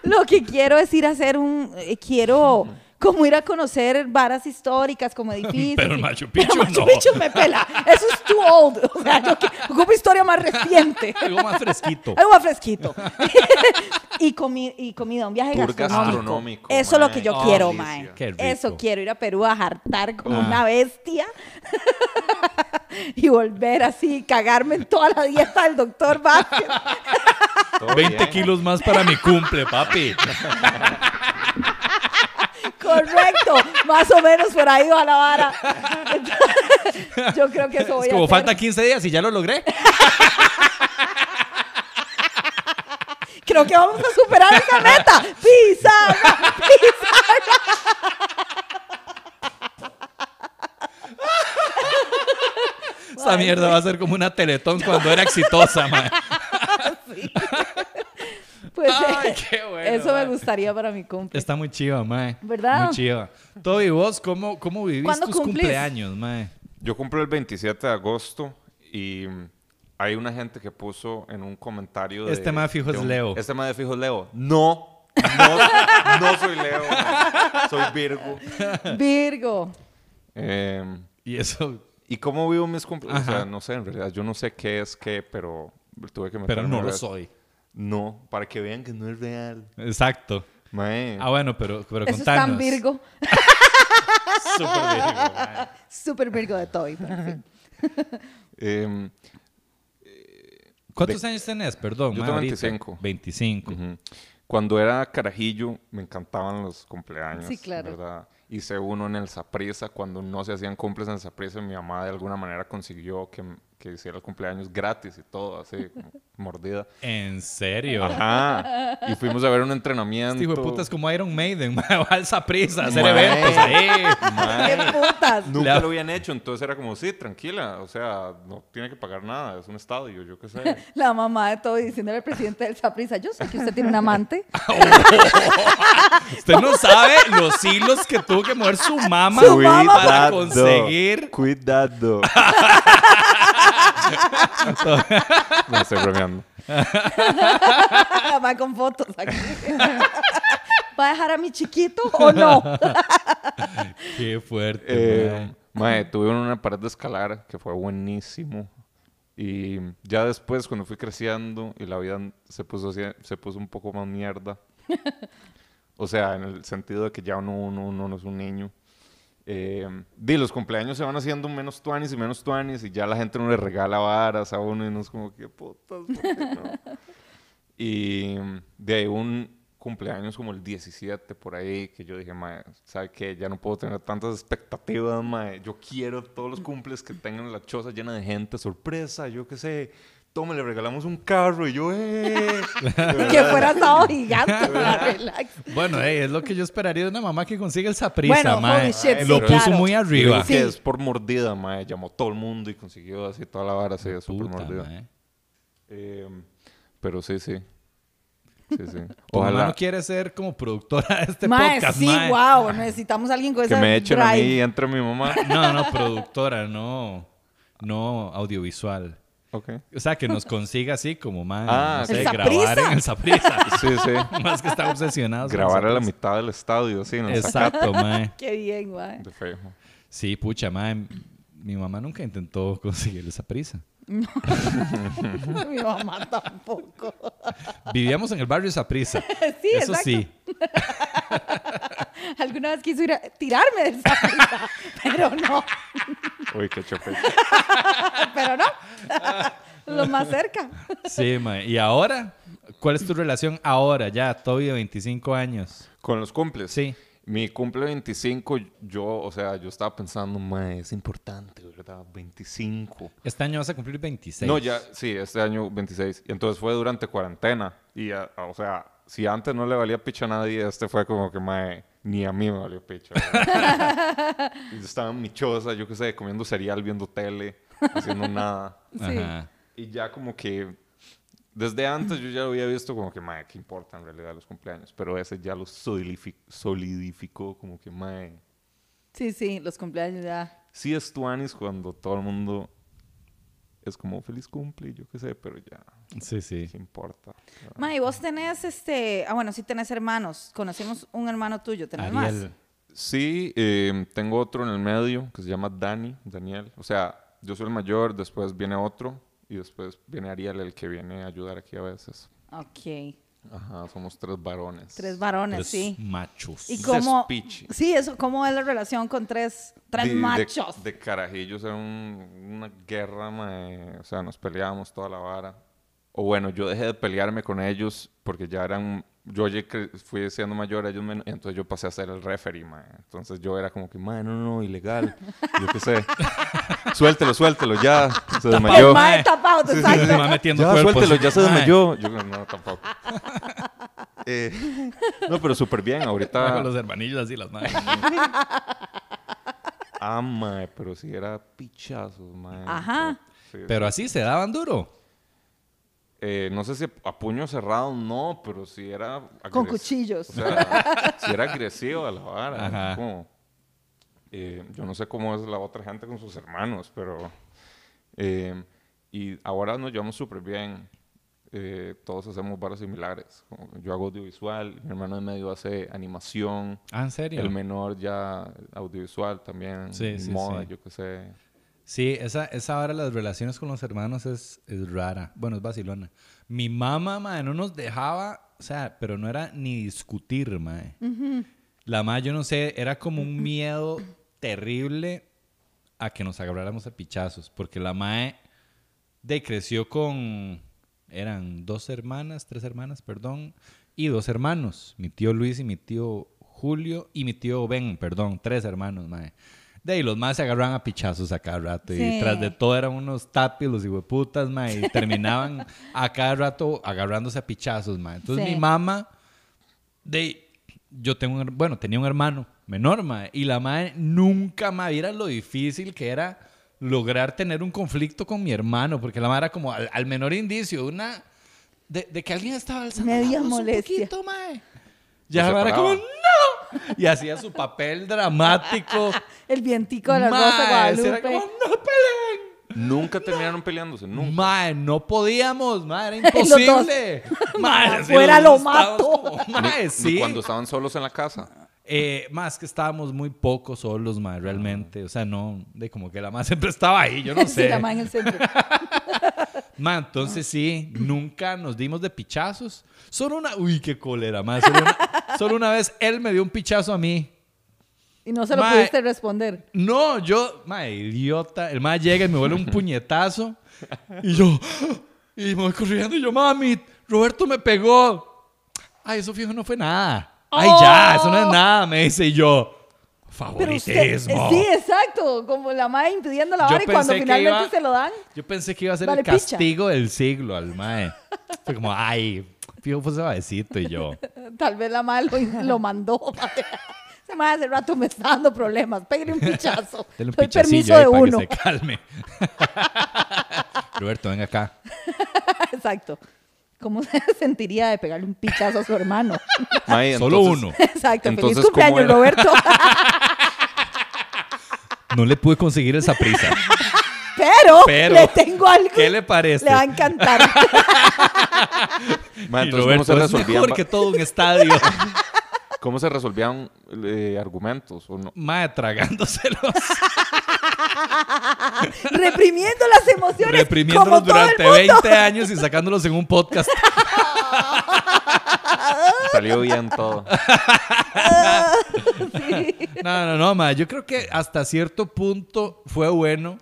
lo que quiero es ir a hacer un, eh, quiero como ir a conocer varas históricas, como edificios. Pero y- Machu pero Picchu Machu no. Picchu me pela. Eso es too old. O sea, yo ocupo historia más reciente. Algo más fresquito. Algo más fresquito. y, comi- y comida, un viaje Tour gastronómico. gastronómico, Eso es lo que yo Oh, quiero, mae. Eso quiero, ir a Perú a jartar como Ah. una bestia. y volver así, cagarme en toda la dieta del doctor Vázquez. Todo 20 bien. kilos más para mi cumple, papi. Correcto, más o menos por ahí va la vara. Entonces, yo creo que eso voy Es a como hacer. falta 15 días y ya lo logré. Creo que vamos a superar esa meta. Pizarra, Esa mierda va a ser como una teletón cuando era exitosa, man. Pues Ay, eh, qué bueno, eso me gustaría para mi cumple. Está muy chiva, mae. ¿Verdad? Muy chiva. Toby, vos, ¿cómo, cómo vivís ¿Cuándo tus cumplís? cumpleaños, mae? Yo cumplo el 27 de agosto y hay una gente que puso en un comentario de... Este mae fijo de es un- Leo. Este mae de fijo es Leo. No, no, no soy Leo. mae. Soy Virgo. Virgo. Em, Y eso, ¿Y cómo vivo mis cumpleaños? O sea, no sé, en realidad. Yo no sé qué es qué, pero tuve que pero meterme no a lo soy. No, para que vean que no es real. Exacto. Mae. Ah, bueno, pero, pero Eso es tan Virgo. Súper Virgo, mae. Súper Virgo de Toy. pero sí. Em, ¿Cuántos años tenés? Perdón, Yo mae, tengo ahorita. 25. 25. Ujú. Cuando era carajillo, me encantaban los cumpleaños. Sí, claro. ¿verdad? Hice uno en el Saprisa. Cuando no se hacían cumples en el Saprisa, mi mamá de alguna manera consiguió que, que hiciera el cumpleaños gratis y todo, así, como mordida. ¿En serio? Ajá. Y fuimos a ver un entrenamiento. Este hijo de puta es como Iron Maiden, mae. Va a esa prisa a hacer Mae. eventos ahí. ¡Qué putas! Nunca La- lo habían hecho, entonces era como, sí, tranquila, o sea, no tiene que pagar nada, es un estadio, yo qué sé. La mamá de Toy diciéndole al presidente del Saprisa, yo sé que usted tiene un amante. Usted no sabe los hilos que tuvo que mover Su mamá para conseguir. Cuidado. no estoy bromeando. Va con fotos aquí. ¿Va a dejar a mi chiquito o no? Qué fuerte, Eh, mae, tuve una pared de escalar que fue buenísimo. Y ya después, cuando fui creciendo y la vida se puso, así- se puso un poco más mierda. o sea, en el sentido de que ya uno, uno, uno no es un niño. Eh, di, los cumpleaños se van haciendo menos tuanis y menos tuanis y ya la gente no le regala varas a uno y no es como putas, ¿por qué no?" Y de ahí un cumpleaños como el 17 por ahí, que yo dije, mae, ¿sabe qué? Ya no puedo tener tantas expectativas, mae. Yo quiero todos los cumples que tengan la choza llena de gente, sorpresa, yo qué sé. Tome, le regalamos un carro y yo, ¡eh! Que fuera sábado gigante. relax. Bueno, es lo que yo esperaría de una mamá que consiga el Saprissa, Bueno, mae. holy shit, Lo sí, puso claro. muy arriba. que es por mordida, mae. Llamó todo el mundo y consiguió así toda la vara, así, súper mordida. mae. Eh, pero sí, sí. Sí, sí. Ojalá no quiere ser como productora de este Mae, podcast, sí, mae. wow. Necesitamos a alguien con que ese me echen a mí y drive. entre mi mamá. No, no, productora, no. No audiovisual. O sea, que nos consiga así como, man, Ah, no sé, ¿El grabar en el Saprissa. Sí, sí. Más que están obsesionados. con Grabar a la mitad del estadio, sí, Exacto, mae. Qué bien, mae. De feo. Sí, pucha, mae. Mi mamá nunca intentó conseguir esa prisa. Mi mamá tampoco. Vivíamos en el barrio Saprissa. Sí, Eso exacto. sí. Alguna vez quiso ir a tirarme del zapato, pero no, Uy, qué chope. pero no. Lo más cerca. Sí, mae. ¿Y ahora? ¿Cuál es tu relación ahora, ya, todavía 25 años? Con los cumples. Sí. Mi cumple 25, yo, o sea, yo estaba pensando, mae, es importante, ¿verdad? 25. Este año vas a cumplir 26. No, ya, sí, este año 26. Y entonces fue durante cuarentena. Y, ah, o sea, si antes no le valía picha a nadie, este fue como que, mae, ni a mí me valió picha. yo estaba en mi choza, yo qué sé, comiendo cereal, viendo tele, haciendo nada. Sí. Ajá. Y ya como que desde antes yo ya lo había visto como que, mae, ¿qué importa en realidad los cumpleaños? Pero ese ya lo solidifi- solidificó como que, mae, Sí, sí, los cumpleaños ya. sí es tuanis cuando todo el mundo es como feliz cumple, y yo qué sé, pero ya, Sí, sí. ¿qué importa? Ma, y vos tenés este. Ah, bueno, sí tenés hermanos. Conocimos un hermano tuyo, ¿tenés más? Ariel. Sí, eh, tengo otro en el medio que se llama Dani, Daniel. O sea, yo soy el mayor, después viene otro y después viene Ariel, el que viene a ayudar aquí a veces. Ok. Ajá, somos tres varones. Tres varones, Tres sí. machos. ¿Y cómo? Despiche. Sí, eso, ¿cómo es la relación con tres, tres De- de- machos? De, carajillos era un- una guerra, mae, o sea, nos peleábamos toda la vara. O bueno, yo dejé de pelearme con ellos porque ya eran, yo fui siendo mayor, ellos men- y entonces yo pasé a ser el referee, mae. Entonces yo era como que, mae, no, no, ilegal. Yo qué sé. suéltelo, suéltelo, ya. Se desmayó. mae tapado, Sí, sí, sí, se va metiendo Ya, cuerpos. suéltelo, ya se desmayó. Yo no, tampoco. Eh, no, pero súper bien. Ahorita Con los hermanillos así, las manos. Ah, mae, pero si era pichazos, mae. Ajá. Sí, Pero sí. así se daban duro. Eh, no sé si a puño cerrado no, pero si era... Con cuchillos. O sea, si era agresivo a la vara. Como- eh, yo no sé cómo es la otra gente con sus hermanos, pero... eh, y ahora nos llevamos súper bien. Eh, todos hacemos varas similares. Como yo hago audiovisual, mi hermano de medio hace animación. Ah, ¿en serio? El menor ya audiovisual también, Sí, sí, moda, sí. yo qué sé. Sí, esa, esa hora las relaciones con los hermanos es, es rara. Bueno, es vacilona. Mi mamá, mae, no nos dejaba, o sea, pero no era ni discutir, mae. La mamá, yo no sé, era como un miedo terrible a que nos agarráramos a pichazos, porque la mae de creció con, eran dos hermanas, tres hermanas, perdón, y dos hermanos, mi tío Luis y mi tío Julio y mi tío Ben, perdón, tres hermanos, mae. De ahí los más se agarraban a pichazos a cada rato. Sí. Y tras de todo eran unos tapis, los hijueputas, mae. Y terminaban a cada rato agarrándose a pichazos, mae. Entonces Sí. mi mamá, de yo tengo un, bueno, tenía un hermano menor, mae. Y la madre nunca, mae, viera lo difícil que era lograr tener un conflicto con mi hermano. Porque la madre era como al, al menor indicio, una... De, de que alguien estaba alzando la Media voz molestia. un poquito, mae. Ya la era como. ¡no! Y hacía su papel dramático. El vientico de la Mae, Rosa sí, era Guadalupe. como, ¡no peleen! Nunca terminaron peleándose, nunca. Mae, no podíamos, mae, era imposible. Mae, sí, los lo mato. Ni- Mae, ni sí. cuando estaban solos en la casa. Eh, más que estábamos muy poco solos, mae, realmente. O sea, no, de como que la más siempre estaba ahí, yo no Sí, sé. la ma en el centro. Ma, entonces sí, nunca nos dimos de pichazos. Solo una, uy, qué cólera, ma. Solo una, solo una vez él me dio un pichazo a mí. Y no se lo Ma, pudiste responder. No, yo, ma, idiota. El ma llega y me vuelve un puñetazo. Y yo, y me voy corriendo y yo, mami, Roberto me pegó. Ay, eso fijo no fue nada. Ay, ya, eso no es nada, me dice y yo. Usted, Favoritismo. sí, exacto, como la madre impidiendo la vara y cuando finalmente iba- se lo dan. Yo pensé que iba a ser Vale, el picha. castigo del siglo al mae. Fue como, ay, fijo fue suavecito y yo. Tal vez la madre lo, lo mandó. Ese madre hace rato me está dando problemas. Pégale un pichazo. Dele un Doy permiso de para uno. que se calme. Roberto, venga acá. Exacto. ¿Cómo se sentiría de pegarle un pichazo a su hermano? Solo uno. Exacto. Entonces, Feliz ¿cómo cumpleaños? Roberto. No le pude conseguir esa prisa. Pero, Pero, le tengo algo. ¿qué le parece? Le va a encantar. entonces, ¿cómo Roberto se es mejor que todo un estadio. ¿Cómo se resolvían eh, argumentos? ¿O no? Mae, tragándoselos. reprimiendo las emociones. reprimiéndolos como todo el durante mundo. 20 años y sacándolos en un podcast. Salió bien todo. No, no, no, mae. Yo creo que hasta cierto punto fue bueno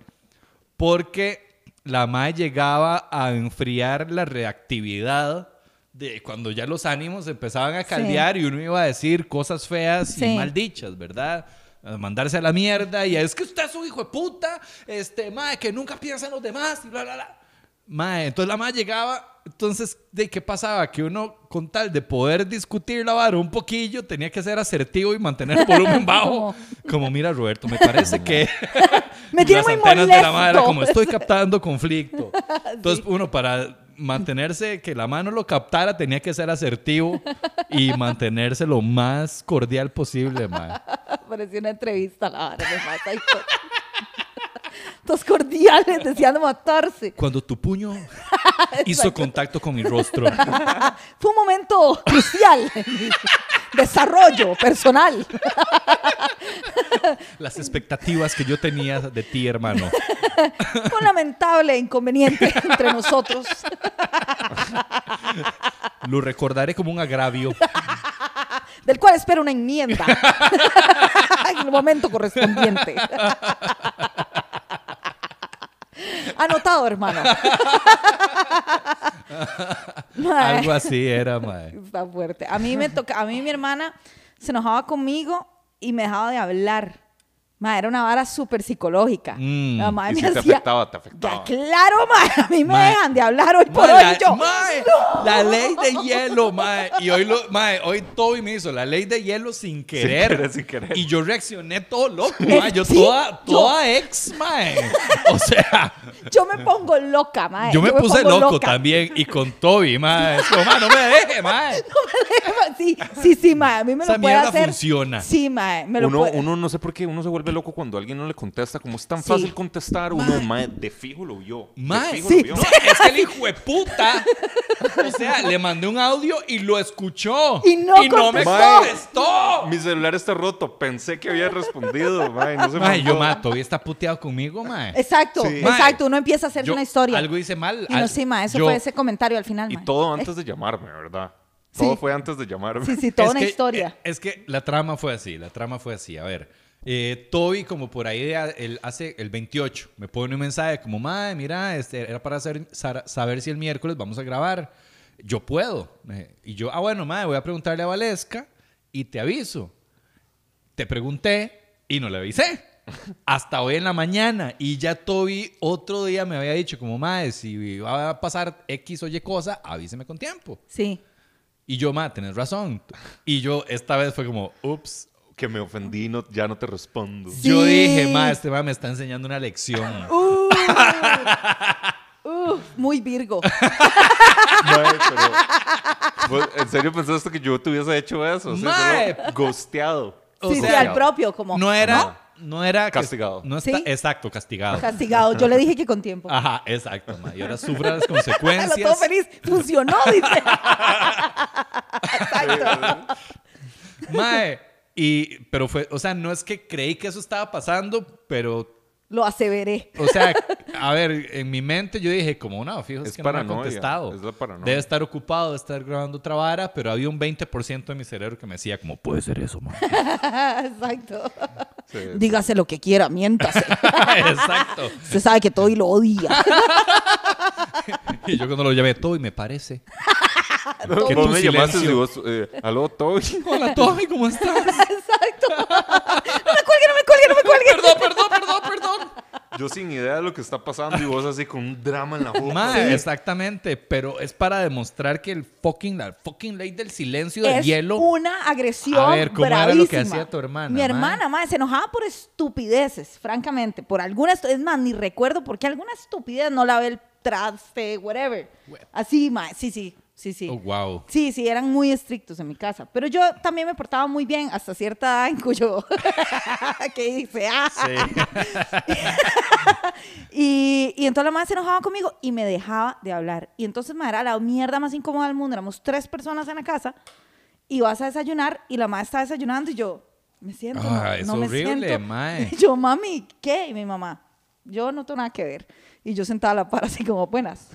porque la mae llegaba a enfriar la reactividad de cuando ya los ánimos empezaban a caldear y uno iba a decir cosas feas y Sí. mal dichas, ¿verdad? A mandarse a la mierda y es que usted es un hijo de puta, este, mae, que nunca piensa en los demás y bla, bla, bla. Mae, entonces la mae llegaba, entonces, ¿de qué pasaba? Que uno, con tal de poder discutir la vara un poquillo, tenía que ser asertivo y mantener el volumen bajo. Como, mira, Roberto, me parece que Me tiene las muy antenas de la madre molesto. como, estoy captando conflicto. Entonces, uno, para mantenerse, que la mano lo captara, tenía que ser asertivo y mantenerse lo más cordial posible, mae. Pareció una entrevista, la vara, me mata todo. Todos cordiales, deseando matarse. Cuando tu puño hizo contacto con mi rostro. Fue un momento crucial desarrollo personal. Las expectativas que yo tenía de ti, hermano. Un lamentable inconveniente entre nosotros. Lo recordaré como un agravio. del cual espero una enmienda en el momento correspondiente. Anotado, hermano. Algo así era, mae. Está fuerte. A mí me toca, a mí mi hermana se enojaba conmigo y me dejaba de hablar. Ma, era una vara súper psicológica. Mm. La madre Y me te hacía- afectaba, te afectaba. Ya, claro, ma, a mí me dejan de hablar hoy por hoy. la, yo, mae, la ley de hielo, mae. Y hoy, lo, mae, hoy Toby me hizo la ley de hielo sin querer. querer, sin querer. Y yo reaccioné todo loco, mae. Yo Sí, toda, yo- toda ex, mae. O sea, yo me pongo loca, ma. yo me puse loco loca. también. Y con Toby, mae. Es como, mae, no me deje, mae. sí, sí, sí, ma. A mí me Esa lo puede mierda hacer. funciona. Sí, ma. Me lo Uno, puede- uno no sé por qué, uno se vuelve loco cuando alguien no le contesta. Como es tan Sí. fácil contestar, uno, mae, de fijo lo vio. Fijo sí, lo vio. No, es que el hijo de puta. O sea, le mandé un audio y lo escuchó. Y no me contestó. contestó. Mi celular está roto. Pensé que había respondido, mae, no se Mae, yo, mae, todavía está puteado conmigo, mae. Exacto, Sí. exacto. Uno empieza a hacerse Yo una historia. Algo hice mal. y no, al- sí, ma. Eso yo- fue ese comentario al final, Y ma. todo antes de llamarme, ¿verdad? Sí. Todo fue antes de llamarme. Sí, sí, toda es una que, historia. eh, Es que la trama fue así, la trama fue así. A ver, eh, Toby como por ahí de- el, hace el 28 me pone un mensaje como, madre, mira, este, era para hacer- sa- saber si el miércoles vamos a grabar. Yo puedo. Eh, y yo, ah, bueno, madre, voy a preguntarle a Valesca y te aviso. Te pregunté y no le avisé. Hasta hoy en la mañana. Y ya Toby otro día me había dicho como, madre, si va a pasar X o Y cosa, avíseme con tiempo. Sí. Y yo, ma, tenés razón. Y yo esta vez fue como, ups. Que me ofendí, no, ya no te respondo. Sí. Yo dije, ma, este ma me está enseñando una lección. Uh, uh, muy Virgo. Mae, pero... ¿Vos ¿En serio pensaste que yo te hubiese hecho eso? O sea, Mae. solo Ghosteado. O sí, sí, sea, al propio, como. No era, no era Castigado. No está, ¿Sí? Exacto, castigado. Castigado. Yo le dije que con tiempo. Ajá, exacto, ma. Y ahora sufra las Lo todo consecuencias. feliz. Funcionó, dice. Exacto. Mae, y, pero fue, o sea, no es que creí que eso estaba pasando, pero, Lo aseveré. o sea, a ver, en mi mente yo dije, como, no, fijo, es, Es que no me ha contestado. es la paranoia. Debe estar ocupado, debe estar grabando otra vara, pero había un 20% de mi cerebro que me decía, como, puede ser eso, mae. Exacto. Sí. Dígase lo que quiera, miéntase. Exacto. Usted sabe que todo y lo odia. Y yo cuando lo llamé, todo y me parece. Vos que me tu llamaste y vos, eh, aló, Toby. Hola, Tommy, ¿cómo estás? Exacto. No me cuelgue, no me cuelgue, no me cuelgue. perdón, perdón. Yo sin idea de lo que está pasando y vos así con un drama en la boca. Mae, exactamente, pero es para demostrar que el fucking, la fucking ley del silencio del es hielo. una agresión A ver, ¿cómo era lo que bravísima. hacía tu hermana, Mi hermana, mae, se enojaba por estupideces, francamente. Por alguna estu- Es más, ni recuerdo por qué alguna estupidez no la ve el traste, whatever. Así, mae, sí, sí, sí, sí. Oh, wow. Sí, sí, eran muy estrictos en mi casa. Pero yo también me portaba muy bien hasta cierta edad en cuyo... que dice, ah. y, y entonces la madre se enojaba conmigo y me dejaba de hablar. Y entonces, madre, era la mierda más incómoda del mundo. Éramos tres personas en la casa y vas a desayunar y la madre está desayunando y yo, me siento, no, Ah, es no me horrible, siento. mae. Y yo, mami, ¿qué? Y mi mamá, yo no tengo nada que ver. Y yo sentada a la par así como, buenas.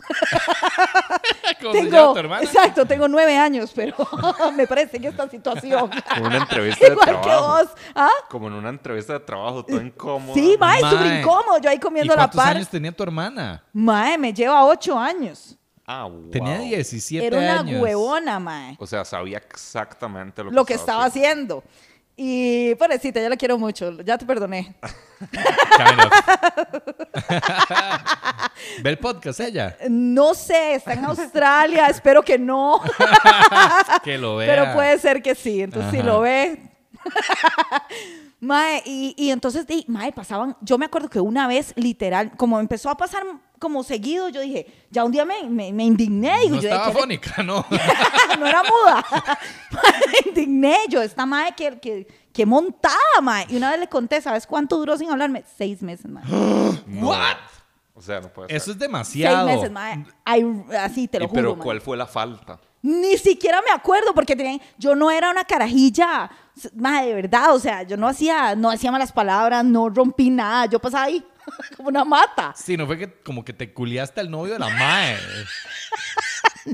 ¿Cómo se llama tengo, tu hermana? exacto, tengo nueve años, pero me parece que esta situación... Como una entrevista de Igual que trabajo. vos. ¿Ah? Como en una entrevista de trabajo, todo incómodo. Sí, mae, súper incómodo. Yo ahí ¿Y comiendo la cuántos par. años tenía tu hermana? Mae, me lleva ocho años. Ah, wow. Tenía 17 Era una años. huevona, mae. O sea, sabía exactamente lo que, Lo que estaba haciendo. Y, pobrecita, yo la quiero mucho. Ya te perdoné. ¿Ve el podcast ella? No sé, está en Australia. espero que no. Que lo vea. Pero puede ser que sí. Entonces, si lo ve. mae, y, y entonces, di- mae, pasaban. Yo me acuerdo que una vez, literal, como empezó a pasar como seguido, yo dije, ya un día me, me, me indigné. Digo, No yo, estaba ¿qué le- fónica, ¿no? no era muda. me indigné yo, esta madre que, que, que montada, mae. Y una vez le conté, ¿sabes cuánto duró sin hablarme? Seis meses, mae. What? O sea, no puede ser. Eso es Seis demasiado. meses, mae. Ay, así te lo Y juro, pero. ¿cuál fue la falta? Ni siquiera me acuerdo porque tenían, yo no era una carajilla, mae, de verdad, o sea, yo no hacía, no hacía malas palabras, no rompí nada, yo pasaba ahí como una mata. Sí, no fue que como que te culiaste al novio de la mae.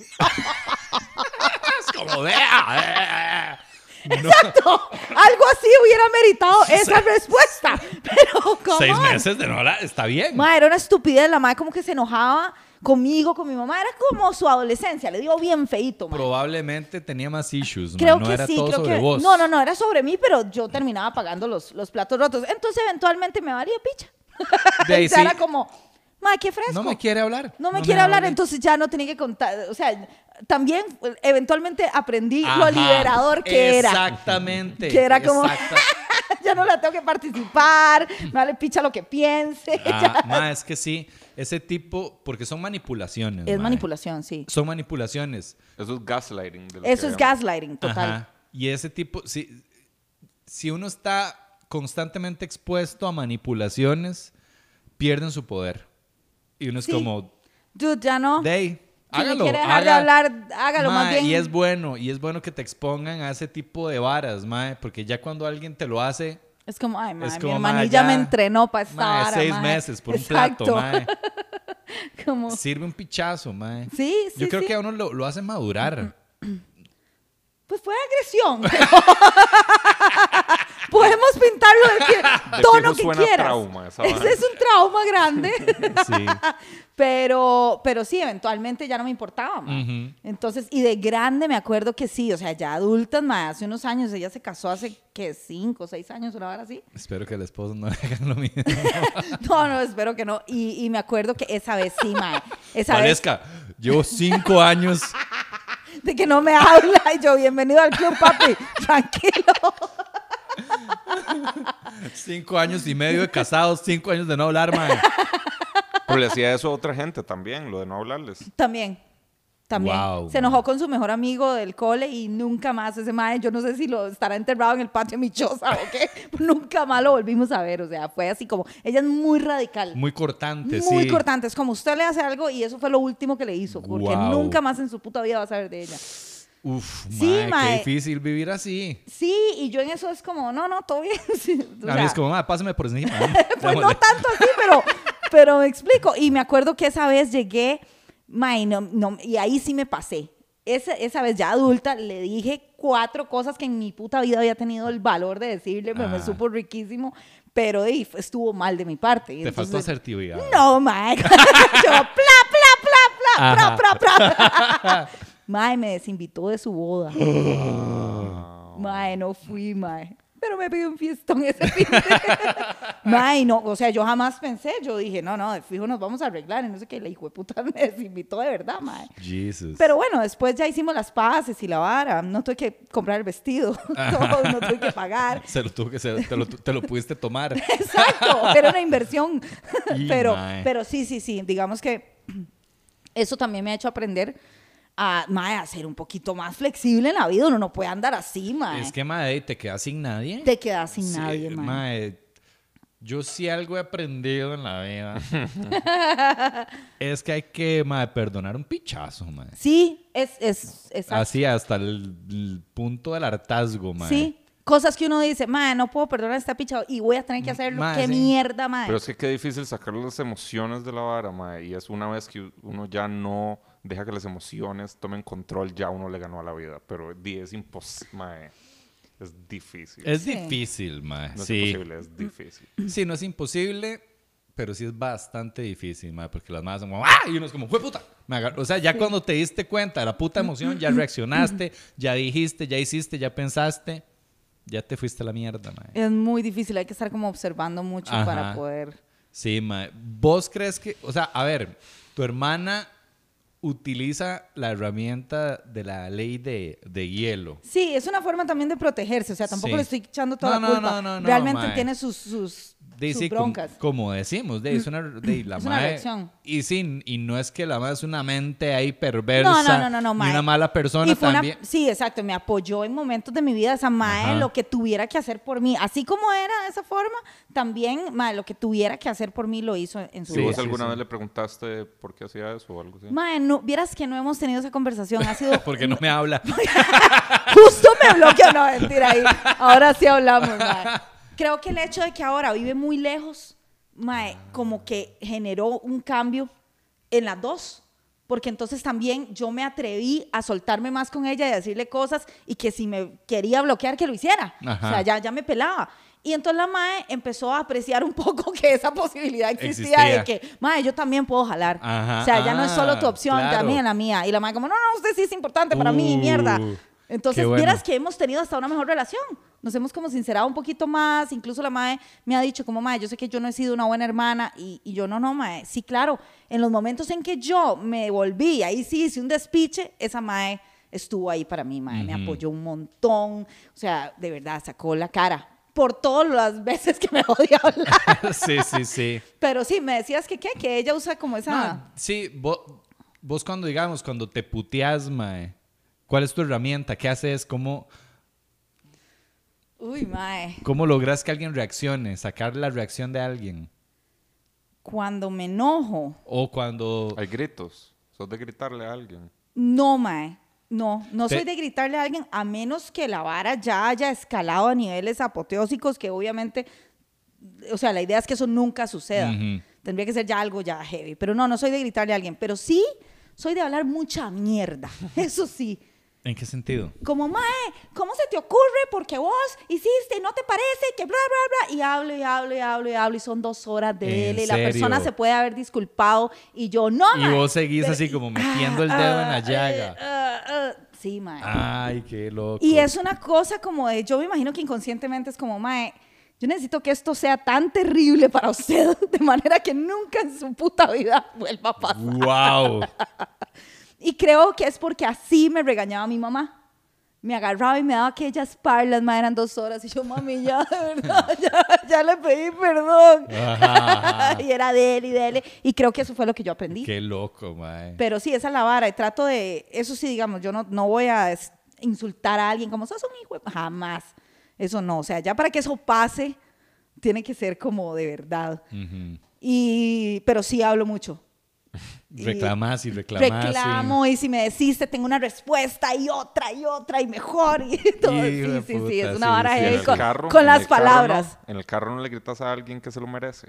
es como, vea. No, Exacto, algo así hubiera meritado esa respuesta, pero ¿cómo? seis meses de no hablar, está bien. Ma, era una estupidez, la madre como que se enojaba conmigo, con mi mamá, era como su adolescencia, le digo bien feito, ma. Probablemente tenía más issues, Creo no que era sí, todo creo sobre que... vos. No, no, no, era sobre mí, pero yo terminaba pagando los, los platos rotos. Entonces, eventualmente me valía picha. De ahí o sea, sí. era como, ma, qué fresco. No me quiere hablar. No me quiere hablar, entonces ya no tenía que contar. O sea, también eh, eventualmente aprendí lo liberador que era. Exactamente. Que era como- ya no la tengo que participar, me vale picha lo que piense. Ah, ma, es que sí, ese tipo, porque son manipulaciones. Es ma. manipulación, sí. Son manipulaciones. Eso es gaslighting. de lo Eso que es gaslighting, total. Ajá. Y ese tipo, si, si uno está constantemente expuesto a manipulaciones, pierden su poder. Y uno es Sí. como, Dude, ya no. Hágalo. quiere dejar de haga- hablar, hágalo más bien. Y es bueno, y es bueno que te expongan a ese tipo de varas, mae, porque ya cuando alguien te lo hace, Es como, ay, mae, es mi hermanilla mae, me ya, entrenó para esta mae, vara, seis meses por un plato, mae. Como, Sirve un pichazo, mae. sí, sí, Yo creo sí. que a uno lo, lo hace madurar. Pues fue agresión. pero- Podemos pintarlo de tono que suena quieras. trauma esa Ese es un trauma grande. Sí. pero, pero sí, eventualmente ya no me importaba. ma. Entonces, y de grande me acuerdo que sí, o sea, ya adultas, ma, hace unos años, ella se casó hace, que Cinco, seis años, una hora así. Espero que el esposo no le hagan lo mismo. No, no, espero que no. Y, y me acuerdo que esa vez sí, ma. Esa vez Valesca, llevo cinco años. de que no me habla. Y yo, bienvenido al club, papi. Tranquilo. Cinco años y medio de casados, cinco años de no hablar, mae. Pero le hacía eso a otra gente también, lo de no hablarles. También. También Wow, se enojó con su mejor amigo del cole y nunca más ese mae, yo no sé si lo estará enterrado en el patio de mi choza o qué, nunca más lo volvimos a ver, o sea, fue así como, ella es muy radical. Muy cortante, Muy sí. cortante, es como usted le hace algo y eso fue lo último que le hizo, porque Wow. nunca más en su puta vida va a saber de ella. Uf, Sí, mae, qué mae. difícil vivir así. Sí, y yo en eso es como, no, no, todo bien. Sí, a mí es como, mae, pásame por encima. pues no tanto así, pero, pero me explico. Y me acuerdo que esa vez llegué, mae, no, no, y ahí sí me pasé. Esa, esa vez ya adulta le dije cuatro cosas que en mi puta vida había tenido el valor de decirle, pero me Ah. supo riquísimo, pero ey, fue- estuvo mal de mi parte. Te faltó asertividad. No, mae. Yo, pla, pla, pla, pla, Ajá. pra, pra, pra. Mae, me desinvitó de su boda. Mae, no fui, mae. Pero me pidió un fiestón ese fin Mae, no, o sea, yo jamás pensé, yo dije, no, no, de fijo nos vamos a arreglar, y no sé qué, la hijo de puta me desinvitó de verdad, mae. Jesus. Pero bueno, después ya hicimos las paces y la vara, no tuve que comprar el vestido, todo, no tuve que pagar. Se lo tuvo que se- te, lo, te lo pudiste tomar. Exacto, era una inversión. Y, pero, mae. pero sí, sí, sí, digamos que eso también me ha hecho aprender a, mae, a ser un poquito más flexible en la vida. Uno no puede andar así, mae. Es que, mae, te quedas sin nadie. Te quedas sin Sí, nadie, mae. mae, Yo sí algo he aprendido en la vida. es que hay que, mae, perdonar un pichazo, mae. Sí, es, es. Así hasta el, el punto del hartazgo, mae. Sí, cosas que uno dice, mae, no puedo perdonar a esta picha y voy a tener que hacerlo. Mae, Qué sí. mierda, mae. Pero es que qué difícil sacar las emociones de la vara, mae. Y es una vez que uno ya no deja que las emociones tomen control, ya uno le ganó a la vida. Pero di, es imposible, mae. Es difícil. Es Sí. difícil, mae. no es sí. imposible, es difícil. Sí, no es imposible, pero sí es bastante difícil, mae, porque las madres son como, ¡ah! Y uno es como, ¡fue puta! Me agar-". O sea, ya cuando te diste cuenta de la puta emoción, ya reaccionaste, ya dijiste, ya hiciste, ya pensaste, ya te fuiste a la mierda, mae. Es muy difícil, hay que estar como observando mucho Ajá. para poder... Sí, mae. ¿Vos crees que, o sea, a ver, tu hermana utiliza la herramienta de la ley de, de hielo? Sí, es una forma también de protegerse, o sea, tampoco Sí. le estoy echando toda No, la culpa. no, no, no, Realmente mae. tiene sus, sus, De, sus sí, com- broncas. como decimos, de, es una, de, la Es una mae- reacción. Y sí, y no es que la madre es una mente ahí perversa. No, no, no, no, no, una mala persona Y fue una- también. sí, exacto, me apoyó en momentos de mi vida esa Ajá. lo que tuviera que hacer por mí. Así como era de esa forma, también mae, lo que tuviera que hacer por mí lo hizo en su Si Sí, vos vida. alguna sí. vez le preguntaste por qué hacía eso o algo así. Mae, no, vieras que no hemos tenido esa conversación, ha sido... Porque no me habla. Justo me bloqueó, no, mentira ahí. Ahora sí hablamos, mae. Creo que el hecho de que ahora vive muy lejos, mae, como que generó un cambio en las dos. Porque entonces también yo me atreví a soltarme más con ella y a decirle cosas y que si me quería bloquear, que lo hiciera. Ajá. O sea, ya, ya me pelaba. Y entonces la mae empezó a apreciar un poco que esa posibilidad existía, de Existía. que, mae, yo también puedo jalar. Ajá. O sea, ya no es solo tu Ah, opción, claro. también la mía. Y la mae como, no, no, usted sí es importante para mí, Uh, mierda. qué Entonces, bueno. vieras que hemos tenido hasta una mejor relación. Nos hemos como sincerado un poquito más. Incluso la mae me ha dicho como, mae, yo sé que yo no he sido una buena hermana. Y, y yo, no, no, mae. Sí, claro. En los momentos en que yo me volví, ahí sí hice un despiche, esa mae estuvo ahí para mí, mae. Me apoyó un montón. O sea, de verdad, sacó la cara. Por todas las veces que me odia hablar. sí, sí, sí. Pero sí, me decías que qué, que ella usa como esa... No, sí, vos, vos cuando, digamos, cuando te puteas, mae, ¿cuál es tu herramienta? ¿Qué haces? ¿Cómo, Uy, mae. ¿Cómo logras que alguien reaccione? Sacar la reacción de alguien. Cuando me enojo, O cuando... Hay gritos. Sos de gritarle a alguien. No, mae. No, no Te- soy de gritarle a alguien a menos que la vara ya haya escalado a niveles apoteósicos que obviamente, o sea, la idea es que eso nunca suceda. Ujú. Tendría que ser ya algo ya heavy. Pero no, no soy de gritarle a alguien. Pero sí soy de hablar mucha mierda. Eso sí. ¿En qué sentido? Como, mae, ¿cómo se te ocurre? Porque vos hiciste, ¿no te parece? Que bla, bla, bla. Y hablo y hablo y hablo y hablo. Y son dos horas de ¿En él. Y la persona se puede haber disculpado. Y yo, no, Y mae. vos seguís Pero- así como metiendo el dedo en la Ah, llaga. eh, ah, ah. Sí, mae. Ay, qué loco. Y es una cosa como de, yo me imagino que inconscientemente es como, mae, yo necesito que esto sea tan terrible para usted, de manera que nunca en su puta vida vuelva a pasar. ¡Wow! Y creo que es porque así me regañaba mi mamá. me agarraba y me daba aquellas parlas, ma, eran dos horas. Y yo, mami, ya, de verdad, ya, ya le pedí perdón. Ajá, ajá. y era de él y de él. Y creo que eso fue lo que yo aprendí. Qué loco, mae. Pero sí, esa es la vara. Y trato de, eso sí, digamos, yo no, no voy a insultar a alguien como, sos un hijo de-". Jamás. Eso no. O sea, ya para que eso pase, tiene que ser como de verdad. Ujú. Y, pero sí hablo mucho. Y Reclamas y reclamas. Reclamo y si me deciste tengo una respuesta y otra y otra y mejor y todo. Sí, sí, sí, es una sí, vara sí, el con, carro- con en las palabras. no- en el carro no le gritas a alguien que se lo merece.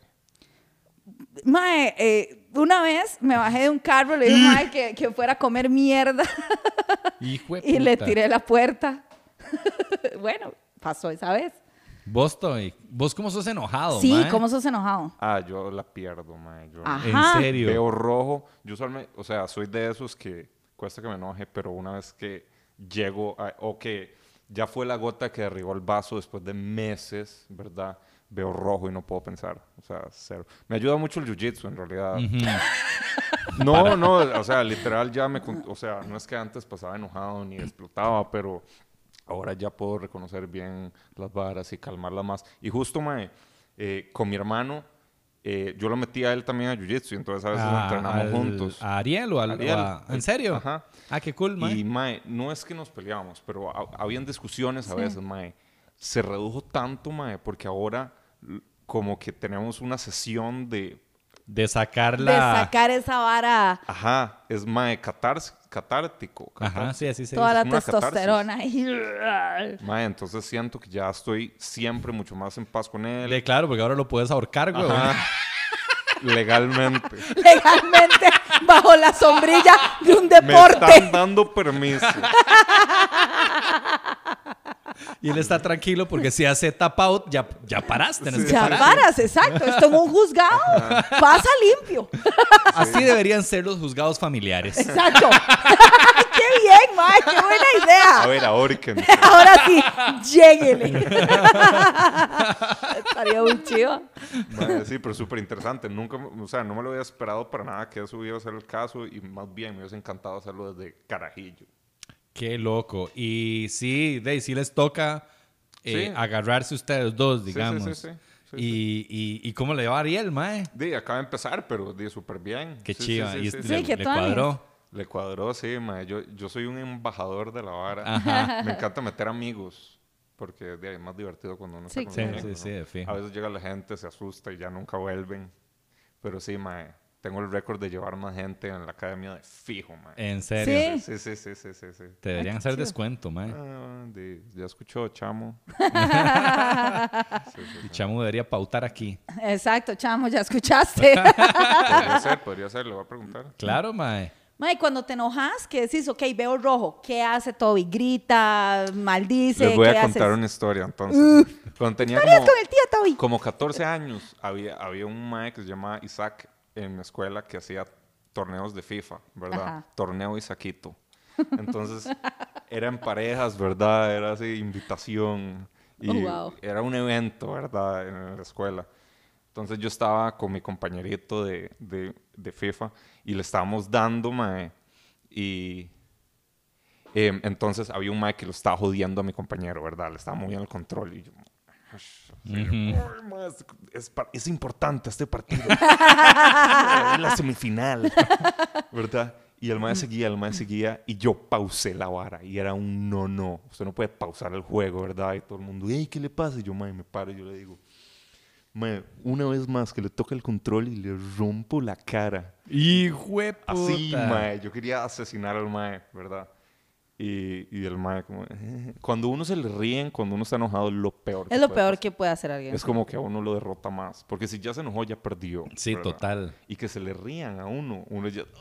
Mae, eh, una vez me bajé de un carro, le dije mae, que, que fuera a comer mierda Hijo de y le tiré la puerta. bueno, pasó esa vez. Vos, Toy, vos cómo sos enojado, sí, mae? ¿cómo sos enojado? Ah, yo la pierdo, mae. Yo Ajá. En serio. veo rojo. Yo usualmente, o sea, soy de esos que cuesta que me enoje, pero una vez que llego a, o que ya fue la gota que derribó el vaso después de meses, ¿verdad? Veo rojo y no puedo pensar. O sea, cero. Me ayuda mucho el jiu-jitsu, en realidad. No, no, o sea, literal ya me... O sea, no es que antes pasaba enojado ni explotaba, pero ahora ya puedo reconocer bien las varas y calmarlas más. Y justo, mae, eh, con mi hermano, eh, yo lo metí a él también a Jiu-Jitsu, y entonces a veces Ah, entrenamos al- juntos. ¿A Ariel o al, Ariel. o a- ¿En serio? Ajá. Ah, qué cool, mae. Y, mae, no es que nos peleábamos, pero ha- habían discusiones a veces, mae. Se redujo tanto, mae, porque ahora como que tenemos una sesión de... De sacar De la... sacar esa vara, Ajá, es, mae, catars- catártico. Ajá, catártico. sí, así se toda dice. la testosterona. y- Mae, entonces siento que ya estoy siempre mucho más en paz con él. De claro, porque ahora lo puedes ahorcar, güey. Ajá. Legalmente. Legalmente bajo la sombrilla de un Me deporte. están dando permiso. Y él está tranquilo porque si hace tap out, ya, ya paraste. que Ya parar. paras, exacto. Esto en un juzgado pasa limpio. Así deberían ser los juzgados familiares. Exacto. qué bien, Mike. Qué buena A idea. ver, ahórquense. Ahora sí, lléguele. Estaría muy chido. Sí, pero súper interesante. Nunca, o sea, no me lo había esperado para nada que eso hubiera a ser el caso y más bien me hubiese encantado hacerlo desde carajillo. Qué loco. Y sí, de, sí les toca eh, Sí. agarrarse ustedes dos, sí, digamos. sí, sí, sí, y, y, y cómo le va a Ariel, mae? Di, acaba de empezar, pero di súper bien. Qué chiva. sí, y sí, este sí. le, Sí, qué le cuadró. Le cuadró, sí, mae. Yo, yo soy un embajador de la vara. Ajá. Me encanta meter amigos. Porque es más divertido cuando uno Sí, está con Sí, amigos, sí, ¿no? sí. A veces llega la gente, se asusta y ya nunca vuelven. Pero sí, mae. Tengo el récord de llevar más gente en la academia de fijo, mae. En serio. Sí. Sí, sí, sí, sí, sí, sí. Te deberían hacer descuento, mae. Ah, di- ya escuchó, chamo. Sí, sí, Y sí. Chamu debería pautar aquí. Exacto, chamo, ya escuchaste. Podría ser, podría ser, le voy a preguntar. Claro, mae. Mae, cuando te enojas, que decís, ok, veo rojo, ¿qué hace Toby? Grita, maldice, Les voy ¿qué a contar haces? una historia, entonces. Cuando tenía como, con el tío Toby. como 14 años, había, había un mae que se llamaba Isaac en mi escuela que hacía torneos de FIFA, ¿verdad? Ajá. Torneo Isaquito. Entonces, era en parejas, ¿verdad? Era así, invitación. Y Oh, wow. era un evento, ¿verdad? En la escuela. Entonces yo estaba con mi compañerito de, de, de FIFA y le estábamos dando, mae. Y em, entonces había un mae que lo estaba jodiendo a mi compañero, ¿verdad? Le estaba moviendo el control y yo... "Ush", así, "Ay, mae, es, es importante este partido. es la semifinal. ¿Verdad? Y el mae seguía, el mae seguía y yo pausé la vara y era un no, no. Usted no puede pausar el juego, ¿verdad? Y todo el mundo, hey, ¿qué le pasa? Y yo, mae, me paro y yo le digo, mae, una vez más que le toca el control y le rompo la cara. Hijo de puta. Así, mae. Yo quería asesinar al mae, ¿verdad? Y, y el mae como... "Eh". Cuando uno se le ríen, cuando uno está enojado, es lo peor. que Es lo puede peor que puede hacer alguien. Es como que a uno lo derrota más. Porque si ya se enojó, ya perdió. Sí, ¿verdad? total. Y que se le rían a uno. Uno ya...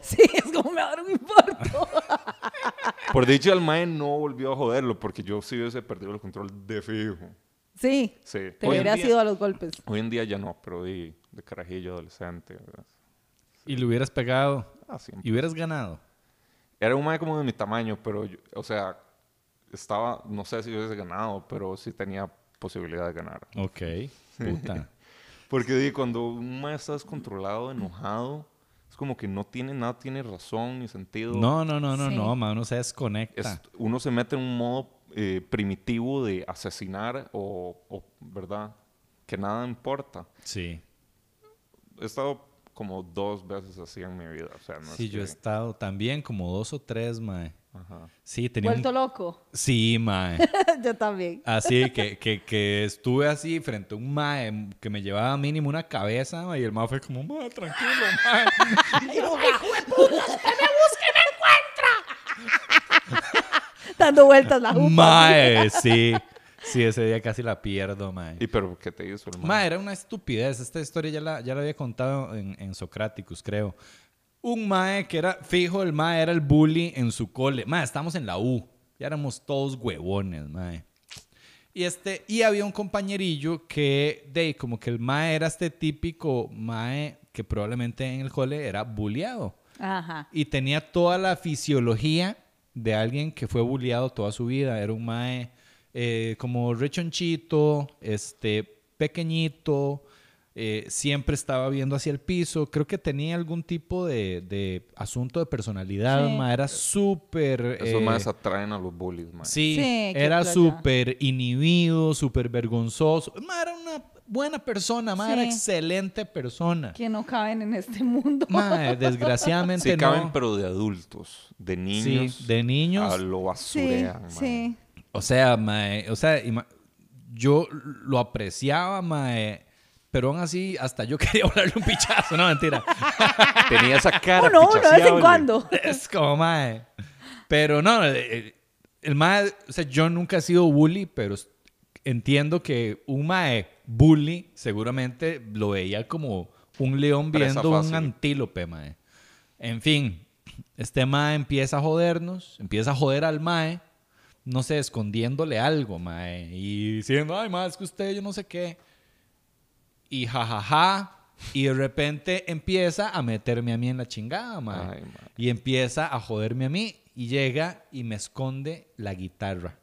Sí, es como me va a dar un infarto. Por dicho, el mae no volvió a joderlo porque yo sí hubiese perdido el control de fijo. Sí, Sí. te Hoy en hubieras día- ido a los golpes. Hoy en día ya no, pero de, de carajillo adolescente. ¿verdad? Y le hubieras pegado. Ah. Y hubieras ganado. Era un mae como de mi tamaño, pero, yo- o sea, estaba, no sé si hubiese ganado, pero sí tenía posibilidad de ganar. Ok. Puta. Porque di, cuando un mae está descontrolado, enojado, Es como que no tiene nada, tiene razón ni sentido. No, no, no, no, Sí. no, ma, uno se desconecta. Es- uno se mete en un modo eh, primitivo de asesinar o, o, ¿verdad? Que nada importa. Sí. He estado como dos veces así en mi vida. O sea, no Sí, es yo he que- estado también como dos o tres, mae. Ajá. Sí, tenía un- Vuelto loco. Sí, mae. Yo también. Así que, que, que estuve así frente a un mae que me llevaba mínimo una cabeza mae, y el mae fue como, mae, tranquilo, mae. Dando vueltas la jupa. Mae, sí. Sí, ese día casi la pierdo, mae. ¿Y pero qué te hizo el man? Mae, era una estupidez. Esta historia ya la, ya la había contado en, en Socraticus, creo. Un mae que era, fijo, el mae era el bully en su cole. Mae, estamos en la U. Ya éramos todos huevones, mae. Y, este, y había un compañerillo que, de como que el mae era este típico mae que probablemente en el cole era bulleado. Ajá. Y tenía toda la fisiología de alguien que fue bulleado toda su vida. Era un mae eh, como rechonchito, este, pequeñito, eh, siempre estaba viendo hacia el piso. Creo que tenía algún tipo de, de asunto de personalidad. Sí. mae. Era súper... Esos eh, más atraen a los bullies, man. Sí, era súper inhibido, súper vergonzoso. Ma, era una buena persona, ma, era Sí. excelente persona. Que no caben en este mundo. Ma, desgraciadamente Sí no. caben, pero de adultos. De niños. Sí, de niños. A lo sí, basurean, man. sí. O sea, mae, o sea, yo lo apreciaba, mae, pero aún así hasta yo quería volarle un pichazo, no mentira. Tenía esa cara Uno, uno, de vez en cuando. es como mae. Pero no, el, el mae, o sea, yo nunca he sido bully, pero s- entiendo que un mae bully seguramente lo veía como un león viendo un antílope, mae. En fin, este mae empieza a jodernos, empieza a joder al mae, no sé, escondiéndole algo, mae, y diciendo, ay, mae, es que usted, yo no sé qué. Y jajaja, y de repente empieza a meterme a mí en la chingada, mae. Ay, mae. Y empieza a joderme a mí y llega y me esconde la guitarra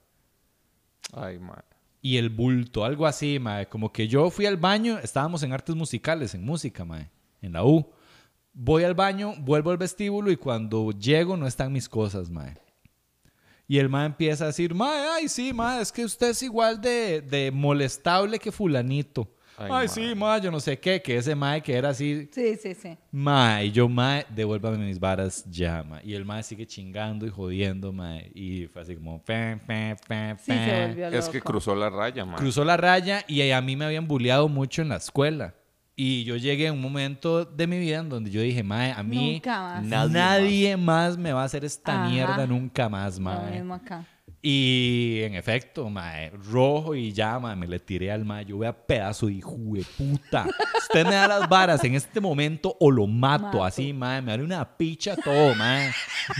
Ay, man. y el bulto, algo así, mae. Como que yo fui al baño, estábamos en artes musicales, en música, mae, en la U. Voy al baño, vuelvo al vestíbulo y cuando llego no están mis cosas, mae. Y el mae empieza a decir, mae, ay, sí, mae, es que usted es igual de, de molestable que fulanito. Ay, Ay, mae. sí, mae, yo no sé qué, que ese mae que era así, Sí, sí, sí. Mae, y yo, mae, devuélvame mis varas ya, mae. Y el mae sigue chingando y jodiendo, mae. Y fue así como, pe, pe, pe, Sí, se volvió Es que cruzó la raya, man. Cruzó la raya y a mí me habían bulleado mucho en la escuela. Y yo llegué a un momento de mi vida en donde yo dije, mae, a mí Nunca más. Nadie nadie, más. me va a hacer esta Ajá. mierda nunca más, Lo mae. mismo acá. Y en efecto, mae, rojo y ya, mae, me le tiré al mae. Yo vea pedazo de hijo de puta. Usted me da las varas en este momento o lo mato, Mato. así, mae. Me da una picha todo, mae.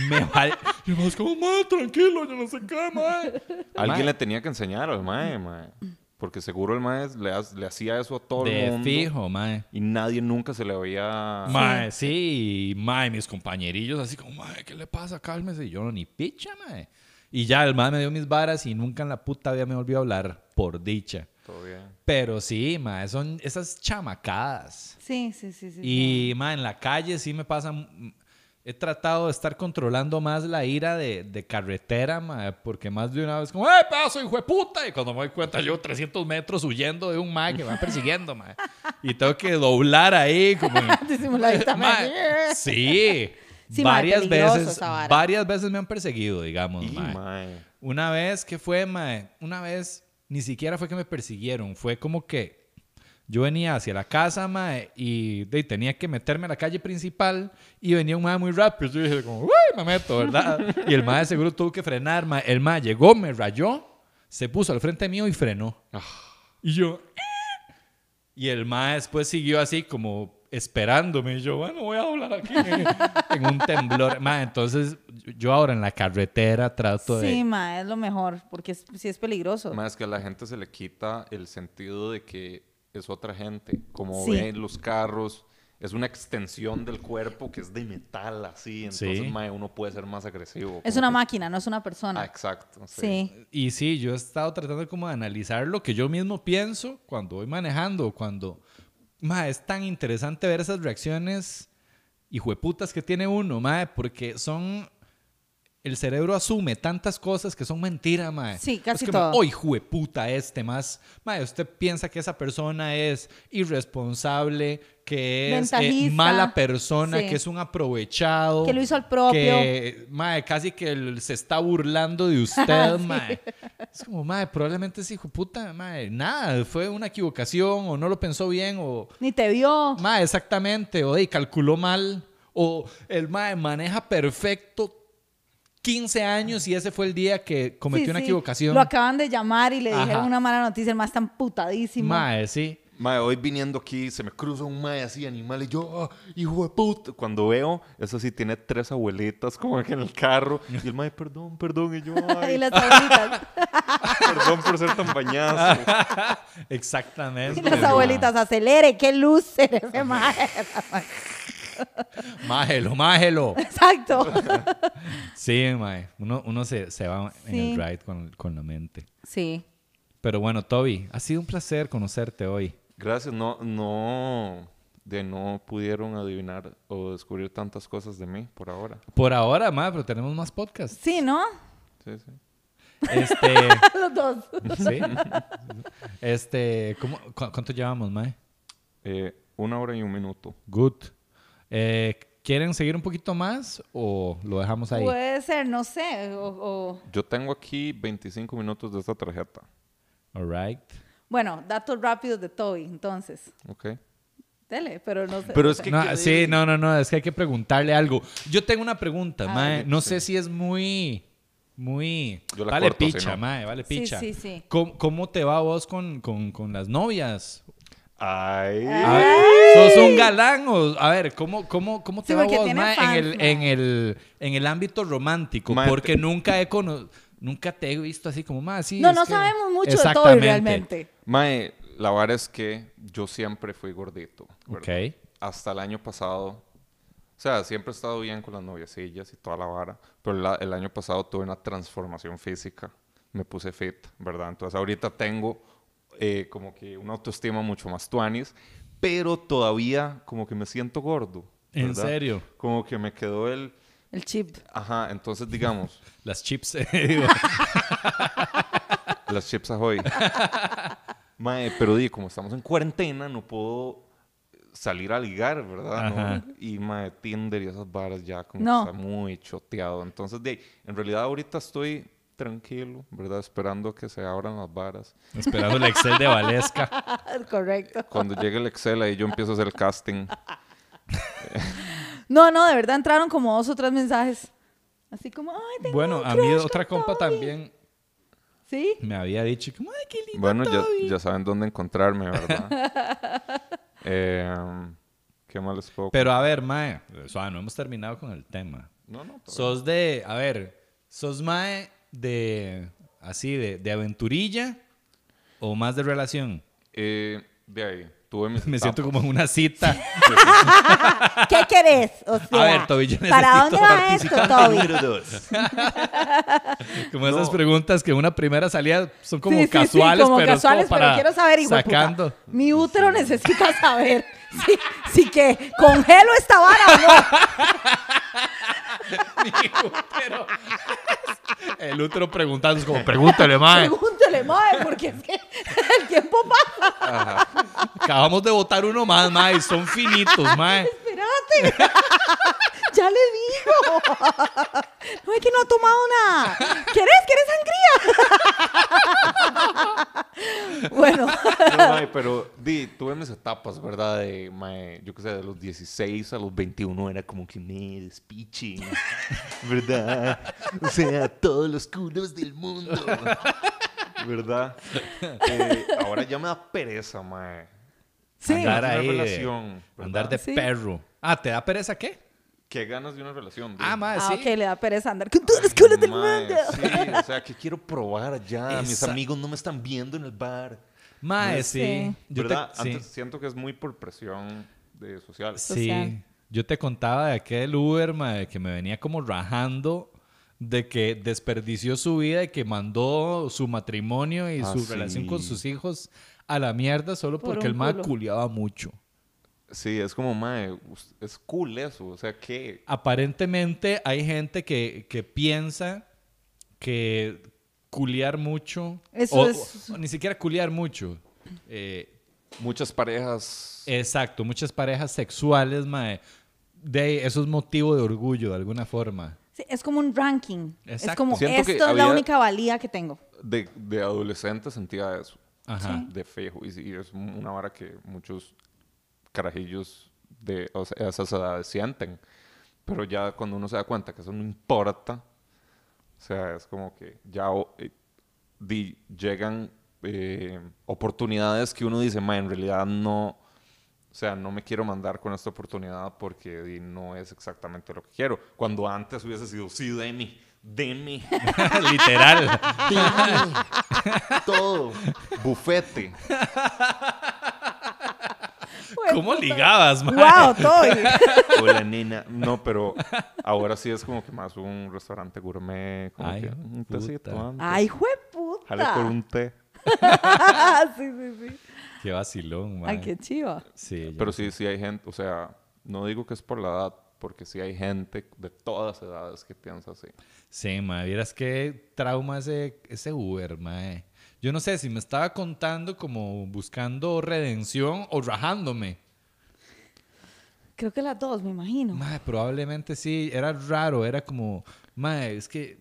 Me vale. Y más como, mae, tranquilo, yo no sé qué, mae. Alguien Mae. le tenía que enseñar al mae, mae. Porque seguro el mae le, ha- le hacía eso a todo el De mundo. fijo, mae. Y nadie nunca se le veía... Mae, sí, mae, mis compañerillos así como, mae, ¿qué le pasa? Cálmese. Y yo no, ni picha, mae. Y ya el mae me dio mis varas y nunca en la puta vida me volvió a hablar, por dicha. Todo bien. Pero sí, mae, son esas chamacadas. Sí, sí, sí, sí. Y, mae, en la calle sí me pasa... He tratado de estar controlando más la ira de, de carretera, mae, porque más de una vez como, ¡eh, pedazo, hijo de puta! Y cuando me doy cuenta yo 300 metros huyendo de un mae que me va persiguiendo, mae. Y tengo que doblar ahí como... Disimuladita, Mae, sí. Varias veces, varias veces me han perseguido, digamos, Y, mae. Una vez que fue, mae, una vez ni siquiera fue que me persiguieron, fue como que yo venía hacia la casa, mae, y de, tenía que meterme a la calle principal y venía un mae muy rápido. Yo dije como, uy, me meto, ¿verdad? y el mae seguro tuvo que frenar, mae. El mae llegó, me rayó, se puso al frente mío y frenó. Ah. Y yo, "Eh". y el mae después siguió así como esperándome. Y yo, bueno, voy a hablar aquí en un temblor. Mae, entonces yo ahora en la carretera trato de... Sí, ma, es lo mejor, porque es- sí es peligroso. Más que a la gente se le quita el sentido de que es otra gente. Como Sí. ven los carros, es una extensión del cuerpo que es de metal, así. Entonces, Sí. mae, uno puede ser más agresivo. Es una que- máquina, no es una Ah, persona. exacto. Sí. sí. Y sí, yo he estado tratando como de analizar lo que yo mismo pienso cuando voy manejando, cuando... Ma, es tan interesante ver esas reacciones hijueputas que tiene uno, mae, porque son el cerebro asume tantas cosas que son mentira, mae. Sí, casi es como, todo. Oh, hijo de puta este más. Mae, usted piensa que esa persona es irresponsable, que es eh, mala persona, Sí. que es un aprovechado. Que lo hizo al propio. Que, mae, casi que se está burlando de usted, mae. Es como, mae, probablemente ese hijo puta, mae, nada, fue una equivocación o no lo pensó bien o... Ni te vio. Mae, exactamente, o de, calculó mal, o el mae maneja perfecto 15 años y ese fue el día que cometió Sí, una sí. equivocación. Lo acaban de llamar y le Ajá. dijeron una mala noticia. El más tan putadísimo. Mae, sí. Mae, hoy viniendo aquí se me cruza un mae así animal y yo, "Ah, hijo de puta. Cuando veo, eso sí tiene tres abuelitas como que en el carro. Y el mae, perdón, perdón. Y yo, y ay, las abuelitas. perdón por ser tan bañazo. Exactamente. y las abuelitas, acelere, qué luces ese mae. Májelo, májelo. Exacto. Sí, mae. Uno, uno se, se va en Sí. el ride con, con la mente. Sí. Pero bueno, Toby, ha sido un placer conocerte hoy. Gracias, no, no, de no pudieron adivinar o descubrir tantas cosas de mí por ahora. Por ahora, mae, pero tenemos más podcasts. Sí, ¿no? Sí, sí. Este, Los dos. sí. Este, ¿cómo, cu- ¿cuánto llevamos, mae? Eh, una hora y un minuto. Good. Eh, ¿Quieren seguir un poquito más o lo dejamos ahí? Puede ser, no sé. O, o- Yo tengo aquí 25 minutos de esta tarjeta. All right. Bueno, datos rápidos de Toby, entonces. ¿Ok? Dele, pero no sé. Pero es que... No, que- sí, no, no, no, es que hay que preguntarle algo. Yo tengo una pregunta, A mae. No sé si es muy, muy... Yo la vale corto, si picha, no. mae, vale Sí, picha. sí, sí. ¿Cómo, cómo te va vos con, con, con las novias? Ay. A ver, ¿Sos un galán o...? A ver, ¿cómo, cómo, cómo te Sí, va vos, en, el, en, el, en el ámbito romántico? Porque te- nunca he cono- Nunca te he visto así como, más sí, No, no que-". sabemos mucho de Exactamente. realmente. Mae, la verdad es que yo siempre fui gordito. ¿verdad? Ok. Hasta el año pasado. O sea, siempre he estado bien con las noviecillas y toda la vara. Pero la- el año pasado tuve una transformación física. Me puse fit, ¿verdad? Entonces ahorita tengo eh, como que una autoestima mucho más tuanis. Pero todavía como que me siento gordo. ¿En ¿verdad? serio? Como que me quedó el... El chip. Ajá, entonces digamos, Las chips, digo. las chips ahoy. Mae, pero di, como estamos en cuarentena, no puedo salir a ligar, ¿verdad? No, y mae, Tinder y esas varas ya como No. que está muy choteado. Entonces, de, en realidad ahorita estoy tranquilo, ¿verdad? Esperando que se abran las varas. Esperando el Excel de Valesca. Correcto. Cuando llegue el Excel, ahí yo empiezo a hacer el casting. No, no, de verdad entraron como dos o tres mensajes. Así como, ay, tengo Bueno, un a mí otra compa Toby. también ¿Sí? me había dicho como, ay, qué lindo Bueno, ya, Toby". ya saben dónde encontrarme, ¿verdad? Eh, ¿Qué más les puedo Pero a ver, mae, o sea, no hemos terminado con el tema. No, no. Sos de, a ver, sos mae de, así, de, de aventurilla o más de relación. Eh, de ahí, tuve mis Me siento como en una cita. ¿Qué querés? O sea, ver, Toby, yo ¿para dónde va esto, Toby? Número dos. Como esas preguntas que una primera salida son como Sí, sí, sí, casuales, como pero es casuales, como para pero quiero saber, hijo puta. sacando. Mi útero necesita saber si, si que congelo esta vara o no. Mi útero. El útero preguntando, es como, pregúntale, mae. Pregúntele, mae, porque es que el tiempo pasa. Acabamos de votar uno más, mae, son finitos, mae. Espérate. ya le digo. No es que no ha tomado nada. ¿Quieres? ¿Quieres sangría? bueno, No, mae, pero di, tuve mis etapas, ¿verdad? De, mae, yo qué sé, de los 16 a los 21 era como que me despiche, ¿verdad? O sea, todos los culos del mundo, ¿verdad? Eh, ahora ya me da pereza, mae. sí. Andar ahí, de- relación, ¿verdad? andar de Sí. perro. Ah, ¿te da pereza qué? ¿Qué ganas de una relación? di? Ah, mae, Ah, sí. ok, le da pereza andar con todos los culos del mundo. Sí, o sea, que quiero probar ya. Mis Esa- amigos no me están viendo en el bar. Mae, sí. Sí. Yo te-. Antes siento que es muy por presión de social. Sí. social. Yo te contaba de aquel Uber, mae, que me venía como rajando de que desperdició su vida y que mandó su matrimonio y Ah, su sí. relación con sus hijos a la mierda solo Por porque el mae culiaba mucho. Sí, es como, mae, es cool eso. O sea, que Aparentemente hay gente que, que piensa que culiar mucho. Eso o- es- o ni siquiera culiar mucho. eh, muchas parejas. exacto, muchas parejas sexuales, mae. De, eso es motivo de orgullo de alguna forma. Sí, es como un ranking. Es Exacto. como, Siento esto es la única valía que tengo. de, de adolescente sentía eso. Ajá. De fijo. Y, es una vara que muchos carajillos de o sea, esas edades sienten. Pero ya cuando uno se da cuenta que eso no importa, o sea, es como que ya eh, di- llegan eh, oportunidades que uno dice, ma, en realidad no, o sea, no me quiero mandar con esta oportunidad porque di, no es exactamente lo que quiero. Cuando antes hubiese sido, sí, deme, deme. Literal. todo. Bufete. ¿Cómo ligabas, mae? ¡Wow, Toy! Hola, nena. No, pero ahora sí es como que más un restaurante gourmet. Como Ay, que un tecito antes. ¡Ay, jueputa! Jale por un té. sí, sí, sí. Qué vacilón, mae. Ay, qué chiva. Sí, Pero sé. sí, sí hay gente, o sea, no digo que es por la edad, porque sí hay gente de todas edades que piensa así. Sí, mae, vieras qué trauma ese, ese Uber, mae. Yo no sé si me estaba contando como buscando redención o rajándome. Creo que las dos, me imagino. Probablemente sí, era raro, era como, mae, es que,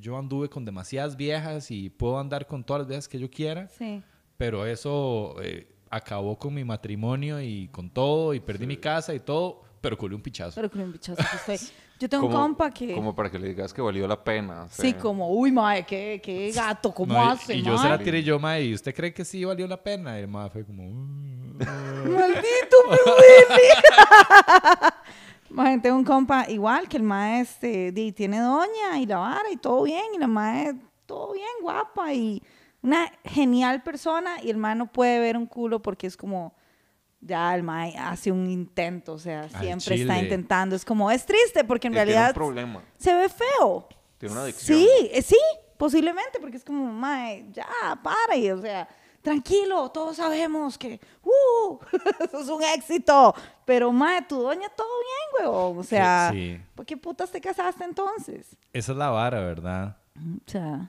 yo anduve con demasiadas viejas y puedo andar con todas las viejas que yo quiera, Sí. pero eso eh, acabó con mi matrimonio y con todo, y perdí mi casa y todo, pero culé un pichazo. Pero con un bichazo que estoy. Yo tengo un Como- compa que. Como para que le digas que valió la pena. Sí, como, uy, mae, qué, qué gato, ¿cómo No, y- hace, y yo se la tiré yo, mae, ¿y usted cree que sí valió la pena? Y el mae fue como... "Mm, ¡Maldito, mi Willy! Mae, tengo un compa igual que el mae este, di, tiene doña y la vara y todo bien. Y la mae, todo bien, guapa y una genial persona. Y el mae no puede ver un culo porque es como, ya el mae hace un intento. O sea, siempre está intentando. Es como, es triste porque en Tiene un realidad problema. se ve feo. Tiene una adicción. Sí, eh, sí, posiblemente, porque es como, mae, ya, para, y, o sea, tranquilo, todos sabemos que, uh, eso es un éxito, pero, mae, tu doña, todo bien, huevón, o sea, sí. ¿por qué putas te casaste entonces? Esa es la vara, ¿verdad? O sea,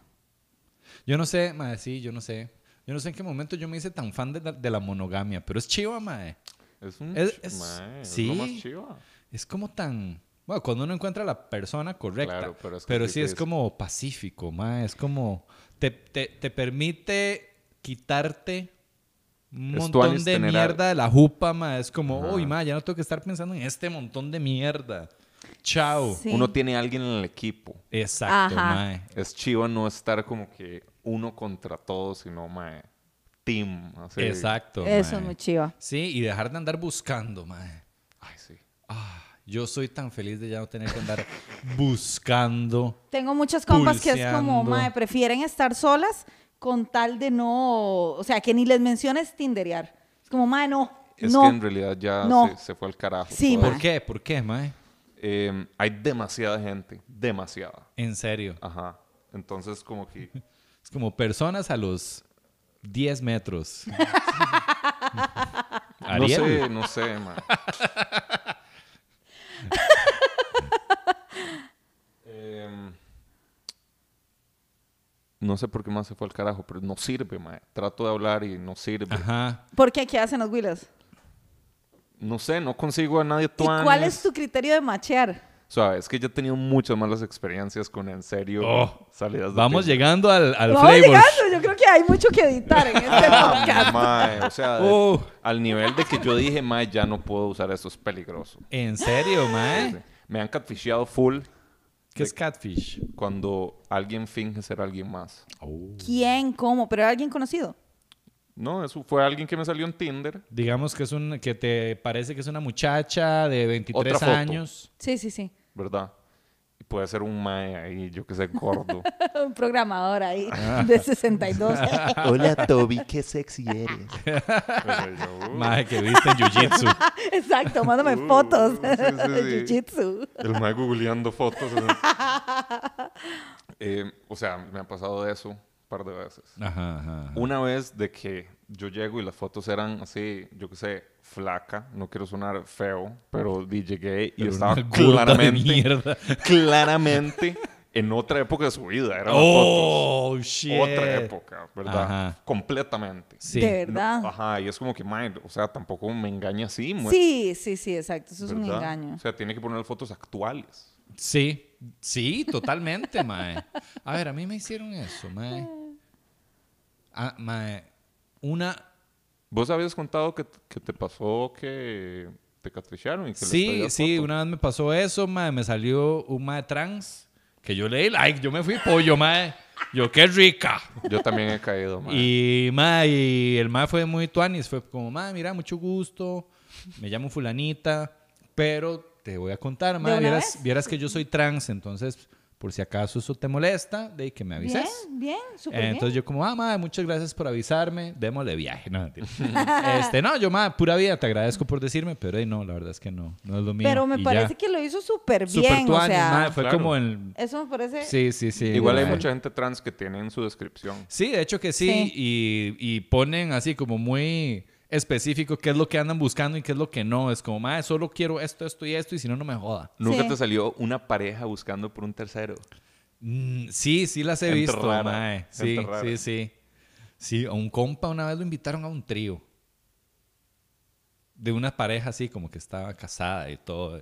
Yo no sé, mae, sí, yo no sé. Yo no sé en qué momento yo me hice tan fan de la, de la monogamia, pero es chiva, mae. Es un Es- es- mae, es sí. lo más chiva. Es como tan... Bueno, cuando uno encuentra la persona correcta. Claro, pero pero es que sí sí es es- como pacífico, mae. Es como... Te, te, te permite quitarte un Es montón de mierda de la jupa, mae. Es como, Ajá. uy, mae, ya no tengo que estar pensando en este montón de mierda. Chao. Sí. Uno tiene a alguien en el equipo. Exacto, Ajá. mae. Es chiva no estar como que uno contra todos, sino, mae, team. Así. Exacto, eso mae. es muy chiva. Sí, y dejar de andar buscando, mae. Ay, sí. Ah, yo soy tan feliz de ya no tener que andar buscando. Tengo muchas compas que es como, mae, prefieren estar solas con tal de no, o sea, que ni les menciones tinderear. Es como, mae, no, Es no. que en realidad ya No. se, se fue al carajo. Sí. ¿Por qué? ¿Por qué, mae? Eh, hay demasiada gente, demasiada. En serio. Ajá. Entonces, como que Es como personas a los 10 metros. no sé, no sé, man. Em, no sé por qué más se fue al carajo, pero no sirve, man. Trato de hablar y no sirve. Ajá. ¿Por qué? ¿Qué hacen los Willas? No sé, no consigo a nadie ¿Y cuál es tu criterio de machear? O sea, es que yo he tenido muchas malas experiencias con en serio Oh, salidas de Vamos llegando al, al Vamos flavor. llegando, yo creo que hay mucho que editar en este Ah, podcast. mae, o sea, de- Oh. al nivel de que yo dije, mae, ya no puedo usar eso, es peligroso. ¿En serio, mae? Me han catfisheado full ¿Qué es catfish? cuando alguien finge ser alguien más. Oh. ¿Quién? ¿Cómo? ¿Pero era alguien conocido? No, eso fue alguien que me salió en Tinder. Digamos que es un que te parece que es una muchacha de 23 Otra foto. años. Sí, sí, sí. ¿Verdad? Y puede ser un mae ahí, yo que sé, gordo. Un programador ahí Ah. de 62. Hola Toby, qué sexy eres. Pero yo, uh, Mae, que viste en Jiu-Jitsu. Exacto, mándame Uh, fotos. sí, sí, sí. Jiu-jitsu. El mae googleando fotos. Eh, o sea, me ha pasado de eso. Par de veces. Ajá, ajá. ajá. Una vez de que yo llego y las fotos eran así, yo qué sé, flaca, no quiero sonar feo, pero di- llegué y Pero estaba claramente, claramente en otra época de su vida. Eran Oh, shit. fotos. Otra época, ¿verdad? Ajá. Completamente. Sí. De No, verdad. ajá, y es como que, man, o sea, tampoco me engaña así. Sí, sí, sí, exacto. Eso es un ¿verdad? engaño. O sea, tiene que poner fotos actuales. Sí, sí, totalmente, mae. A ver, a mí me hicieron eso, mae. Ah, mae. Una. ¿Vos habías contado que, que te pasó que te catricharon y que Sí, sí, foto? una vez me pasó eso, mae. Me salió un mae trans que yo le di like. Yo me fui pollo, mae. Yo, qué rica. Yo también he caído, man. Y, mae, y el mae fue muy tuanis. Fue como, mae, mira, mucho gusto. Me llamo Fulanita. Pero te voy a contar, mae. Vieras, vez? vieras que yo soy trans, entonces, por si acaso eso te molesta, de que me avises. Bien, bien, súper Eh, bien. entonces yo como, ah, madre, muchas gracias por avisarme, démosle viaje. No, este, no, yo, madre, pura vida, te agradezco por decirme, pero eh, no, la verdad es que no, no es lo mío. Pero me y parece ya. que lo hizo súper bien, o tuanis, sea, madre, fue Claro. como el... eso me parece... Sí, sí, sí. Igual hay mucha gente trans que tiene en su descripción. Sí, de hecho que sí, Sí. Y, y ponen así como muy específico qué es lo que andan buscando y qué es lo que no. Es como, madre, solo quiero esto, esto y esto y si no, no me joda. Nunca Sí. te salió una pareja buscando por un tercero. Mm, sí, sí las he visto, rara, mae. Sí, sí, sí. Sí, a un compa una vez lo invitaron a un trío. De una pareja así, como que estaba casada y todo.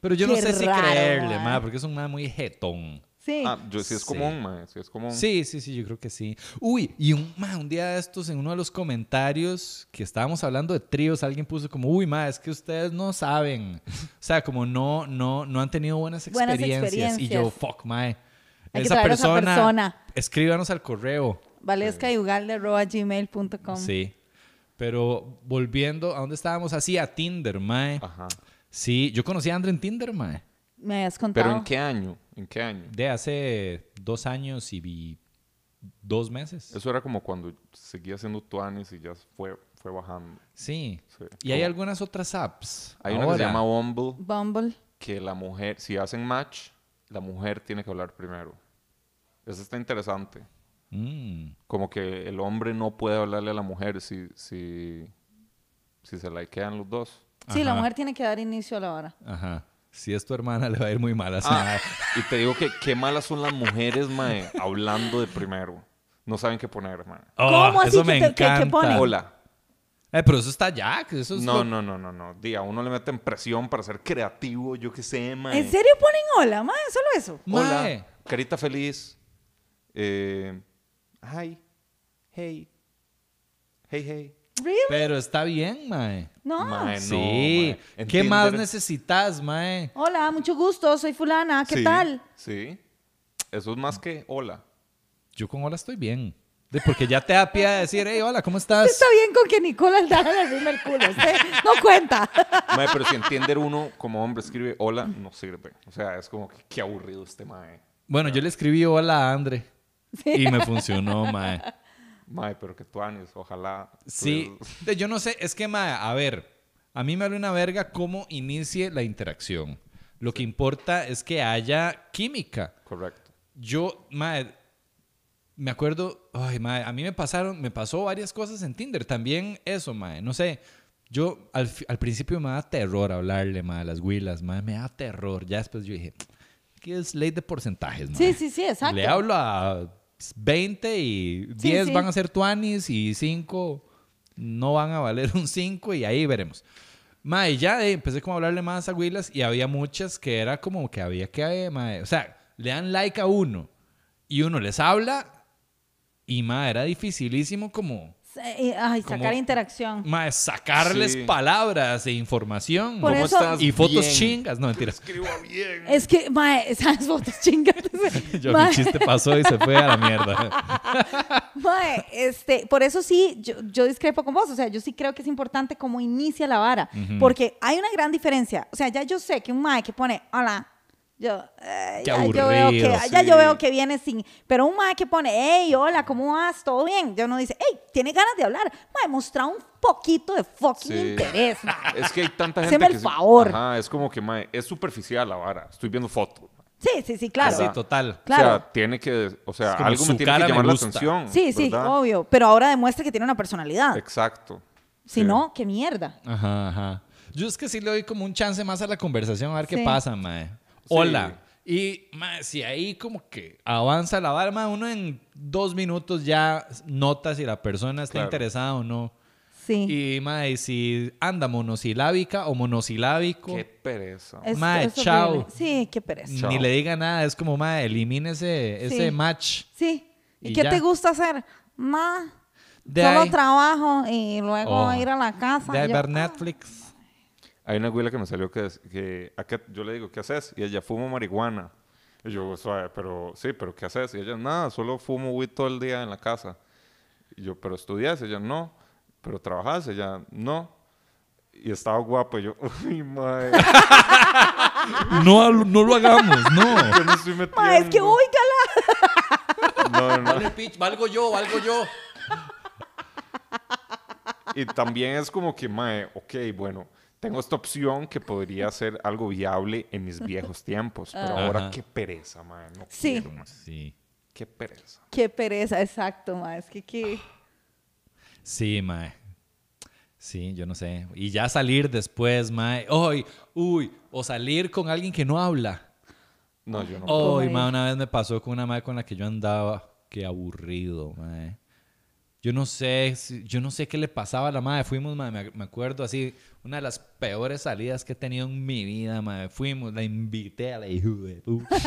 Pero yo no sé si creerle, mae, porque es un mae muy jetón. Sí. Ah, yo sí es Sí. común, man. Sí es común. Sí, sí, sí, yo creo que sí. Uy, y un, un día de estos, en uno de los comentarios que estábamos hablando de tríos, alguien puso como, uy, mae, es que ustedes no saben. O sea, como no, no, no han tenido buenas Buenas experiencias. Y yo, fuck, que esa persona, escríbanos al correo. valescayugalde.gmail.com Sí. Pero volviendo, ¿a dónde estábamos? Así, a Tinder, mae. Ajá. Sí, yo conocí a Andrew en Tinder, mae. Me habías contado. ¿Pero en qué año? ¿En qué año? De hace dos años y vi- dos meses. Eso era como cuando seguía siendo Tuanis y ya fue, fue bajando. Sí. Sí. Y hay algunas otras apps. Hay una que se llama Bumble, Bumble. que la mujer, si hacen match, la mujer tiene que hablar primero. Eso está interesante. Mm. Como que el hombre no puede hablarle a la mujer si, si, si se likean los dos. Sí, la mujer tiene que dar inicio a la hora. Ajá. Si es tu hermana, le va a ir muy mal a esa Ah, mae. y te digo que qué malas son las mujeres, mae, hablando de primero. No saben qué poner, mae. Oh, ¿Cómo así Eso que me te- que- que encanta. ponen? Hola. Eh, pero eso está ya. que Eso es No, lo- no, no, no, no. Di, a uno le meten presión para ser creativo, yo qué sé, mae. ¿En serio ponen hola, ma? Solo eso. Hola, Mae. carita feliz. Eh, hi, hey, hey, hey. ¿Really? Pero está bien, mae. No. Mae, no, sí. mae. ¿Qué más necesitas, mae? Hola, mucho gusto, soy fulana, ¿qué Sí, tal? Sí. Eso es más que hola. Yo con hola estoy bien. De- porque ya te da pie a decir, hey, hola, ¿cómo estás? Está bien con que Nicola Aldana le rime el culo, usted no cuenta. Mae, pero si entiende uno como hombre escribe hola, no sirve. O sea, es como que qué aburrido este mae. Bueno, yo le escribí hola a Andre. Y me funcionó, mae. Mae, pero que tú anes, ojalá. Sí, yo no sé, es que, mae, a ver, a mí me vale una verga cómo inicie la interacción. Lo que importa es que haya química. Correcto. Yo, mae, me acuerdo, ay, mae, a mí me pasaron, me pasó varias cosas en Tinder. También eso, mae, no sé. Yo al, al principio me da terror hablarle, mae, a las huilas, mae, me da terror. Ya después yo dije, ¿qué es ley de porcentajes, mae? Sí, sí, sí, exacto. Le hablo a 20 y 10 sí. van a ser tuanis y 5 no van a valer un 5 y ahí veremos. Mae, ya eh, empecé como a hablarle más a Willas y había muchas que era como que había que, eh, mae, o sea, le dan like a uno y uno les habla y mae, era dificilísimo como, Sí, Ay, sacar Como- interacción. mae, sacarles Sí. palabras e información Por ¿Cómo eso- estás? y fotos Bien. chingas, no mentiras. Escribo bien. Es que, mae, esas fotos chingas. Yo, Mae, mi chiste pasó y se fue a la mierda. mae, este, por eso sí, yo, yo discrepo con vos. O sea, yo sí creo que es importante cómo inicia la vara. Porque hay una gran diferencia. O sea, ya yo sé que un mae que pone, hola, yo, eh, Qué ya, yo veo que, aburrido, ya yo sí. veo que viene sin. Pero un mae que pone, hey, hola, ¿cómo vas? ¿Todo bien? Ya uno dice, hey, tiene ganas de hablar. Mae, mostra un poquito de fucking Sí. interés, mae. Es que hay tanta gente Haceme que el sí- favor. Ajá, es como que mae, es superficial la vara. Estoy viendo fotos. Sí, sí, sí, claro. Así, total. Claro. O sea, tiene que, o sea, Es como algo su me tiene cara que me llamar la gusta. atención. Sí, sí, ¿verdad? obvio. Pero ahora demuestra que tiene una personalidad. Exacto. Si Sí. no, qué mierda. Ajá, ajá. Yo es que sí le doy como un chance más a la conversación a ver qué Sí. pasa, mae. Hola. Y, mae, si ahí como que avanza la vara, mae, uno en dos minutos ya nota si la persona está Claro. interesada o no. Sí. Y, mae, si anda monosilábica o monosilábico, Qué pereza. Es- Mae, chao. Sí, qué pereza. Chao. ni le diga nada. Es como, mae, elimine ese, ese Sí. match. Sí. ¿Y, Y qué ya. te gusta hacer? Ma, De solo ahí- trabajo y luego Oh. ir a la casa. De Yo, ver ah, Netflix. Hay una güila que me salió que, que ¿a qué- yo le digo, ¿qué haces? Y ella, fumo marihuana. Y yo, suave, pero sí, pero ¿qué haces? Y ella, nada, solo fumo weed todo el día en la casa. Y yo, ¿pero estudias? Y ella, no. ¿Pero trabajas? Y ella, no. Y estaba guapo. Y yo, uy, madre, No, no lo hagamos, no. yo no estoy metiendo. Ma, es que óigala. No, no. Vale, pitch, valgo yo, valgo yo. Y también es como que, mae, ok, bueno, tengo esta opción que podría ser algo viable en mis viejos tiempos. Pero ahora Ajá. qué pereza, mae. No Sí. quiero, mae. Sí. Qué pereza. Qué pereza, exacto, ma. Es que qué. Sí, mae. Sí, yo no sé. Y ya salir después, mae. Uy, uy. O salir con alguien que no habla. No, yo no. Uy, Ay. mae, una vez me pasó con una mae con la que yo andaba. Qué aburrido, mae. Yo no sé, yo no sé qué le pasaba a la madre. Fuimos, mae, me acuerdo así, una de las peores salidas que he tenido en mi vida, mae. Fuimos, la invité a la hijo de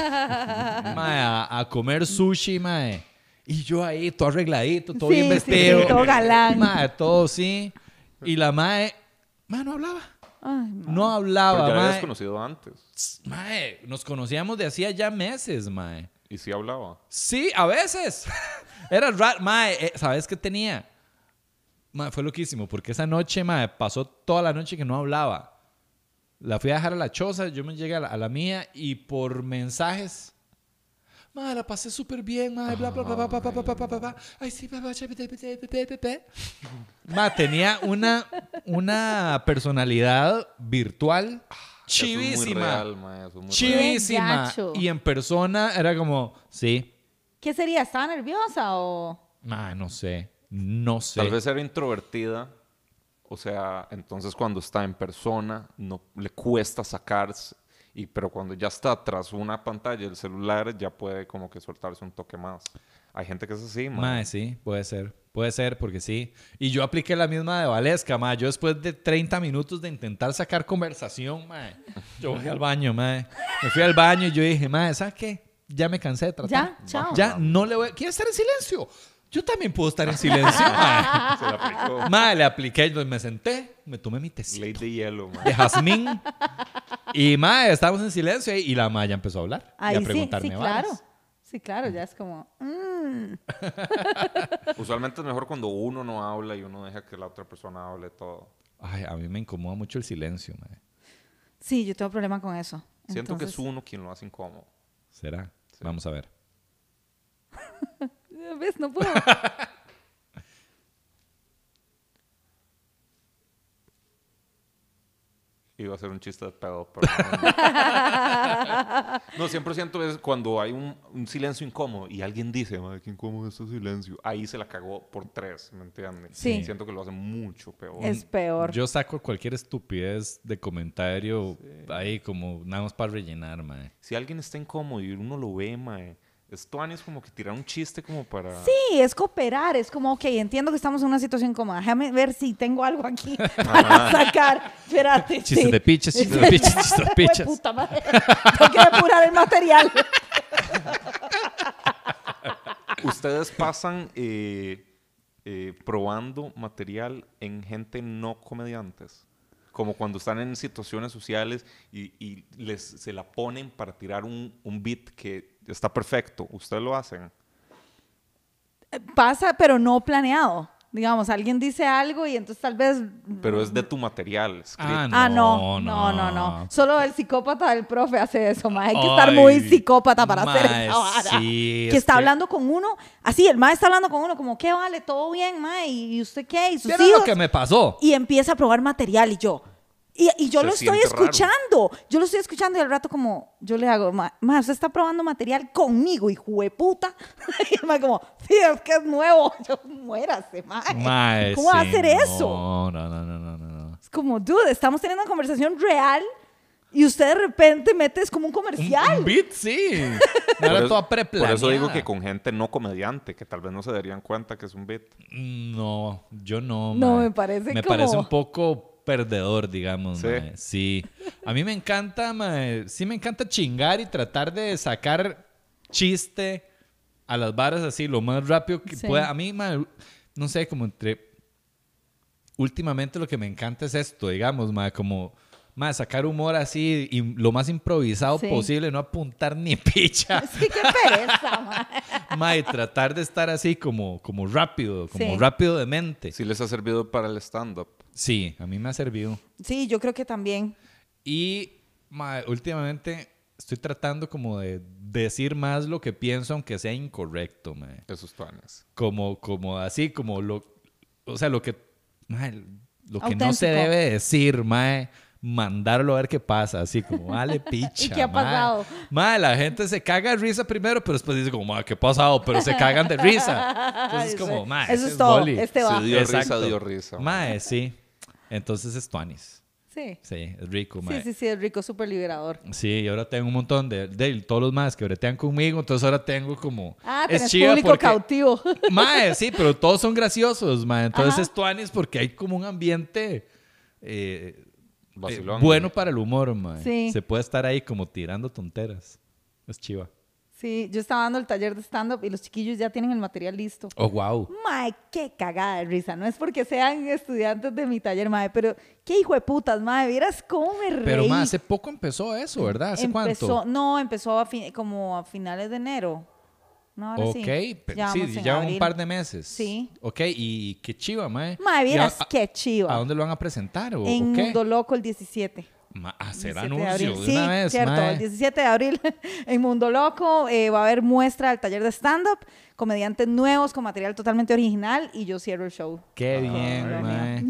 a, a comer sushi, mae. Y yo ahí, todo arregladito, todo Sí, bien sí, vestido. sí, todo galán. Mae, todo sí. Y la mae, mae, no hablaba. Ay. No Pero hablaba, ya la habías mae. conocido antes. Mae, nos conocíamos de hacía ya meses, mae. Y sí hablaba. Sí, a veces. Era raro. Mae, eh, ¿sabes qué tenía? Mae, fue loquísimo, porque esa noche, mae, pasó toda la noche que no hablaba. La fui a dejar a la choza, yo me llegué a la, a la mía y por mensajes. Mae, la pasé súper bien, mae, bla, bla, bla, bla, bla, bla, bla, bla, bla, bla, bla. Ay, sí, bla, bla, bla, bla, bla, bla, bla, bla. Mae, tenía una, una personalidad virtual Eso es muy chivísima. real, eso es muy real. Chivísima. gacho. Y en persona era como, sí. ¿Qué sería? ¿Estaba nerviosa o...? Ah, no sé. No sé. Tal vez era introvertida. O sea, entonces cuando está en persona no le cuesta sacarse. Y, pero cuando ya está tras una pantalla del celular ya puede como que soltarse un toque más. Hay gente que es así. Mae, sí, puede ser. Puede ser, porque sí. Y yo apliqué la misma de Valesca, mae. Yo después de 30 minutos de intentar sacar conversación, mae, yo fui al baño, mae. Me fui al baño y yo dije, mae, ¿sabes qué? Ya me cansé de tratar. Ya, chao. Ya, no le voy... ¿Quieres estar en silencio? Yo también puedo estar en silencio. Se la aplicó. Mae, le apliqué, yo me senté, me tomé mi tecito Ley de hielo, mae. de jazmín. Y mae, estábamos en silencio y la mae ya empezó a hablar y Ahí a sí, preguntarme sí, claro. Sí, claro, ya es como... mm. Usualmente es mejor cuando uno no habla y uno deja que la otra persona hable todo. Ay, a mí me incomoda mucho el silencio, mae. Sí, yo tengo problema con eso. Siento que es uno quien lo hace incómodo. ¿Será? Vamos a ver. ¿Ves? No puedo. Iba a ser un chiste de pedo, pero no. no, 100% es cuando hay un, un silencio incómodo y alguien dice, madre, qué incómodo este silencio. Ahí se la cagó por tres, ¿me entiendes? Sí. Siento que lo hace mucho peor. es peor. Yo saco cualquier estupidez de comentario ahí como nada más para rellenar, mae. Si alguien está incómodo y uno lo ve, mae, esto es como que tirar un chiste como para... Sí, es cooperar. Es como, ok, entiendo que estamos en una situación cómoda. Déjame ver si tengo algo aquí para sacar. Espérate. Chistes sí. de piches, chistes de piches, chistes de piches. puta madre. Tengo que depurar el material. Ustedes pasan eh, eh, probando material en gente no comediantes. Como cuando están en situaciones sociales y, y les, se la ponen para tirar un, un beat que está perfecto. ¿Ustedes lo hacen? Pasa, pero no planeado. Digamos, alguien dice algo y entonces tal vez... Pero es de tu material escrito. Ah, Ah, no, no, no, no. Solo el psicópata del profe hace eso, ma. Hay que estar muy Ay, psicópata para hacer mae, esa vara. sí, que es está que- hablando con uno, así, el ma está hablando con uno, como, ¿qué vale? ¿Todo bien, ma? ¿Y usted qué? ¿Y sus ¿Vieron lo hijos? que me pasó? Y empieza a probar material y yo... Y, y yo Se lo estoy raro. escuchando. Yo lo estoy escuchando y al rato como yo le hago, ma, ma, usted está probando material conmigo, hijo de puta. y el ma como, sí, es que es nuevo. Yo, muérase, ma. Mae, ¿Cómo va a hacer eso? No, no, no, no, no, no. Es como, dude, estamos teniendo una conversación real y usted de repente metes como un Un, comercial. un beat, sí. Por Era eso, toda por preplaneada. eso digo que con gente no comediante, que tal vez no se darían cuenta que es un beat. No, yo no. No, mae. me parece Me como- parece un poco perdedor, digamos. Sí. mae. Sí. A mí me encanta, mae, sí me encanta chingar y tratar de sacar chiste a las varas así lo más rápido que Sí. pueda. A mí, mae, no sé, como entre... Últimamente lo que me encanta es esto, digamos, mae, como... Mae, sacar humor así y lo más improvisado Sí. posible, no apuntar ni picha. Sí, qué pereza, ma. Mae, tratar de estar así como, como rápido, como Sí. rápido de mente. Sí les ha servido para el stand-up. Sí, a mí me ha servido. Sí, yo creo que también. Y mae, últimamente estoy tratando como de decir más lo que pienso, aunque sea incorrecto, mae. Esos tuanes. Como, como así, como lo... O sea, lo que... mae, lo que no se Auténtico. debe decir, mae. Mandarlo a ver qué pasa, así como, vale, picha. ¿Y qué ha pasado? Mae, la gente se caga de risa primero, pero después dice como, mae, ¿qué ha pasado? Pero se cagan de risa. Entonces es como, mae, Eso es todo. boli. Este va. Sí, dio risa, dio risa. Mae, sí. Entonces es Tuanis. Sí. Sí, es rico, Sí, mae. sí, sí, es rico, súper liberador. Sí, y ahora tengo un montón de, de todos los más que bretean conmigo, entonces ahora tengo como... Ah, es chiva público porque- cautivo. Mae, sí, pero todos son graciosos, mae. Entonces Ajá. es tuanis porque hay como un ambiente eh, Vacilón. eh, bueno para el humor, mae. Sí. Se puede estar ahí como tirando tonteras. Es chiva. Sí, yo estaba dando el taller de stand-up y los chiquillos ya tienen el material listo. Oh, wow. Mae, qué cagada de risa. No es porque sean estudiantes de mi taller, mae, pero qué hijo de putas, mae. Vieras cómo me reí. Pero mae, hace poco empezó eso, ¿verdad? ¿Hace empezó, cuánto? No, empezó a como a finales de enero. No, ahora Ok, sí. pe- Ya sí, vamos en lleva un par de meses. Sí. Ok, y qué chiva, mae. Mae, ¿Y vieras a- qué chiva. ¿A dónde lo van a presentar o, en o qué? Mundo Loco el 17. Ma- hacer 17 de de sí, una vez, cierto. mae. El 17 de abril en Mundo Loco eh, va a haber muestra del taller de stand-up, comediantes nuevos con material totalmente original y yo cierro el show. Qué bien, Dios mae.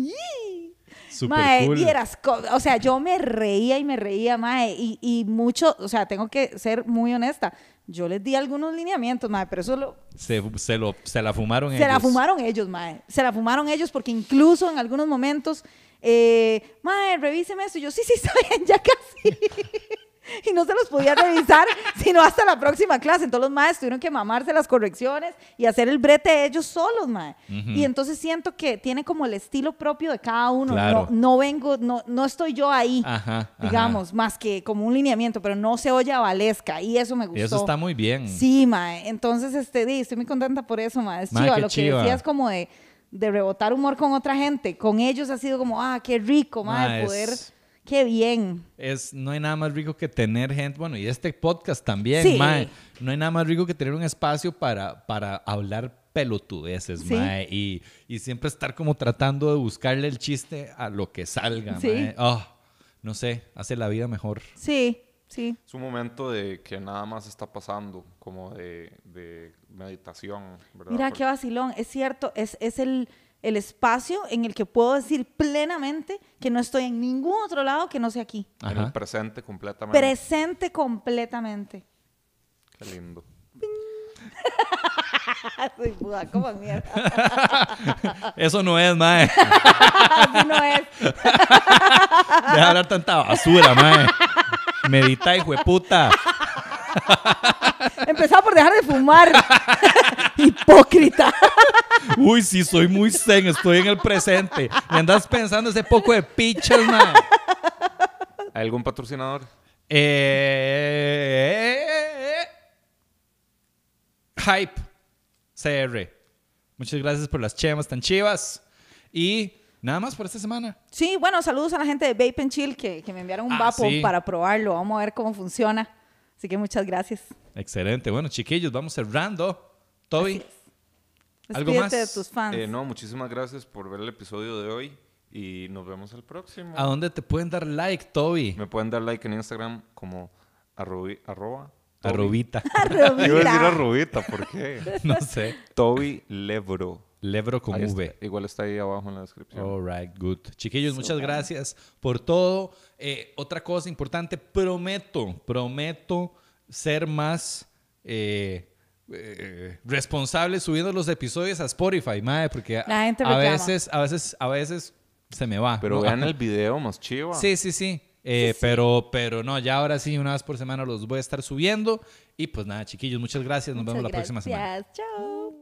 Super Mae, cool. vieras, o sea, yo me reía y me reía, mae, y, y mucho, o sea, tengo que ser muy honesta. Yo les di algunos lineamientos, mae, pero eso lo, Se, se lo, se la fumaron se ellos. la fumaron ellos, mae. Se la fumaron ellos porque incluso en algunos momentos, eh, mae, revíseme esto. Y yo, sí, sí, está bien, ya casi. y no se los podía revisar, sino hasta la próxima clase. Entonces los maes tuvieron que mamarse las correcciones y hacer el brete ellos solos, mae. Y entonces siento que tiene como el estilo propio de cada uno. Claro. No, no vengo, no, no estoy yo ahí, Ajá, ajá. digamos, más que como un lineamiento, pero no se oye a Valesca y eso me gustó. Y eso está muy bien. Sí, mae. Entonces, este, di, estoy muy contenta por eso, mae. Es Mae, chiva. Lo que chiva. decías como de, de rebotar humor con otra gente. Con ellos ha sido como, ah, qué rico, mae, Mae, poder. es- Qué bien. Es, no hay nada más rico que tener gente, bueno, y este podcast también, Sí. mae. No hay nada más rico que tener un espacio para, para hablar pelotudeces, Sí. mae. Y, y siempre estar como tratando de buscarle el chiste a lo que salga, Sí. mae. Ah, no sé, hace la vida mejor. Sí, sí. Es un momento de que nada más está pasando, como de, de meditación, ¿verdad? Mira Porque- qué vacilón. Es cierto, es, es el, el espacio en el que puedo decir plenamente que no estoy en ningún otro lado que no sea aquí. En el presente completamente. Presente completamente. Qué lindo. Soy puta, como mierda. Eso no es, mae. Así no es. Deja de hablar tanta basura, mae. Medita, hijo de puta. Empezaba por dejar de fumar. Hipócrita. Uy, sí, soy muy zen, estoy en el presente. Y andas pensando ese poco de pichas. ¿Hay algún patrocinador? Eh, Hype CR. Muchas gracias por las chemas tan chivas. Y nada más por esta semana. Sí, bueno, saludos a la gente de Vape and Chill que, que me enviaron un Ah, vapo sí. para probarlo. Vamos a ver cómo funciona. Así que muchas gracias. Excelente. Bueno, chiquillos, vamos cerrando. Toby, ¿Algo más? de tus fans. Eh, no, muchísimas gracias por ver el episodio de hoy y nos vemos el próximo. ¿a dónde te pueden dar like, Toby? Me pueden dar like en Instagram como arrobi- arroba. Toby. Arrobita. Iba a decir Arrobita. arrobita, ¿por qué? no sé. Toby Lebro. Lebro con Ahí está. V. igual está ahí abajo en la descripción. All right, good. Chiquillos, muchas gracias por todo. Eh, otra cosa importante, prometo, prometo ser más eh, eh, responsable subiendo los episodios a Spotify, madre, porque a, La gente a reclama. veces, a veces, a veces se me va. Pero ¿no? vean el video más chiva. Sí, sí, sí. Eh, Pero, pero no, ya ahora sí, una vez por semana los voy a estar subiendo. Y pues nada, chiquillos, muchas gracias. Nos vemos la próxima semana. gracias. Chao.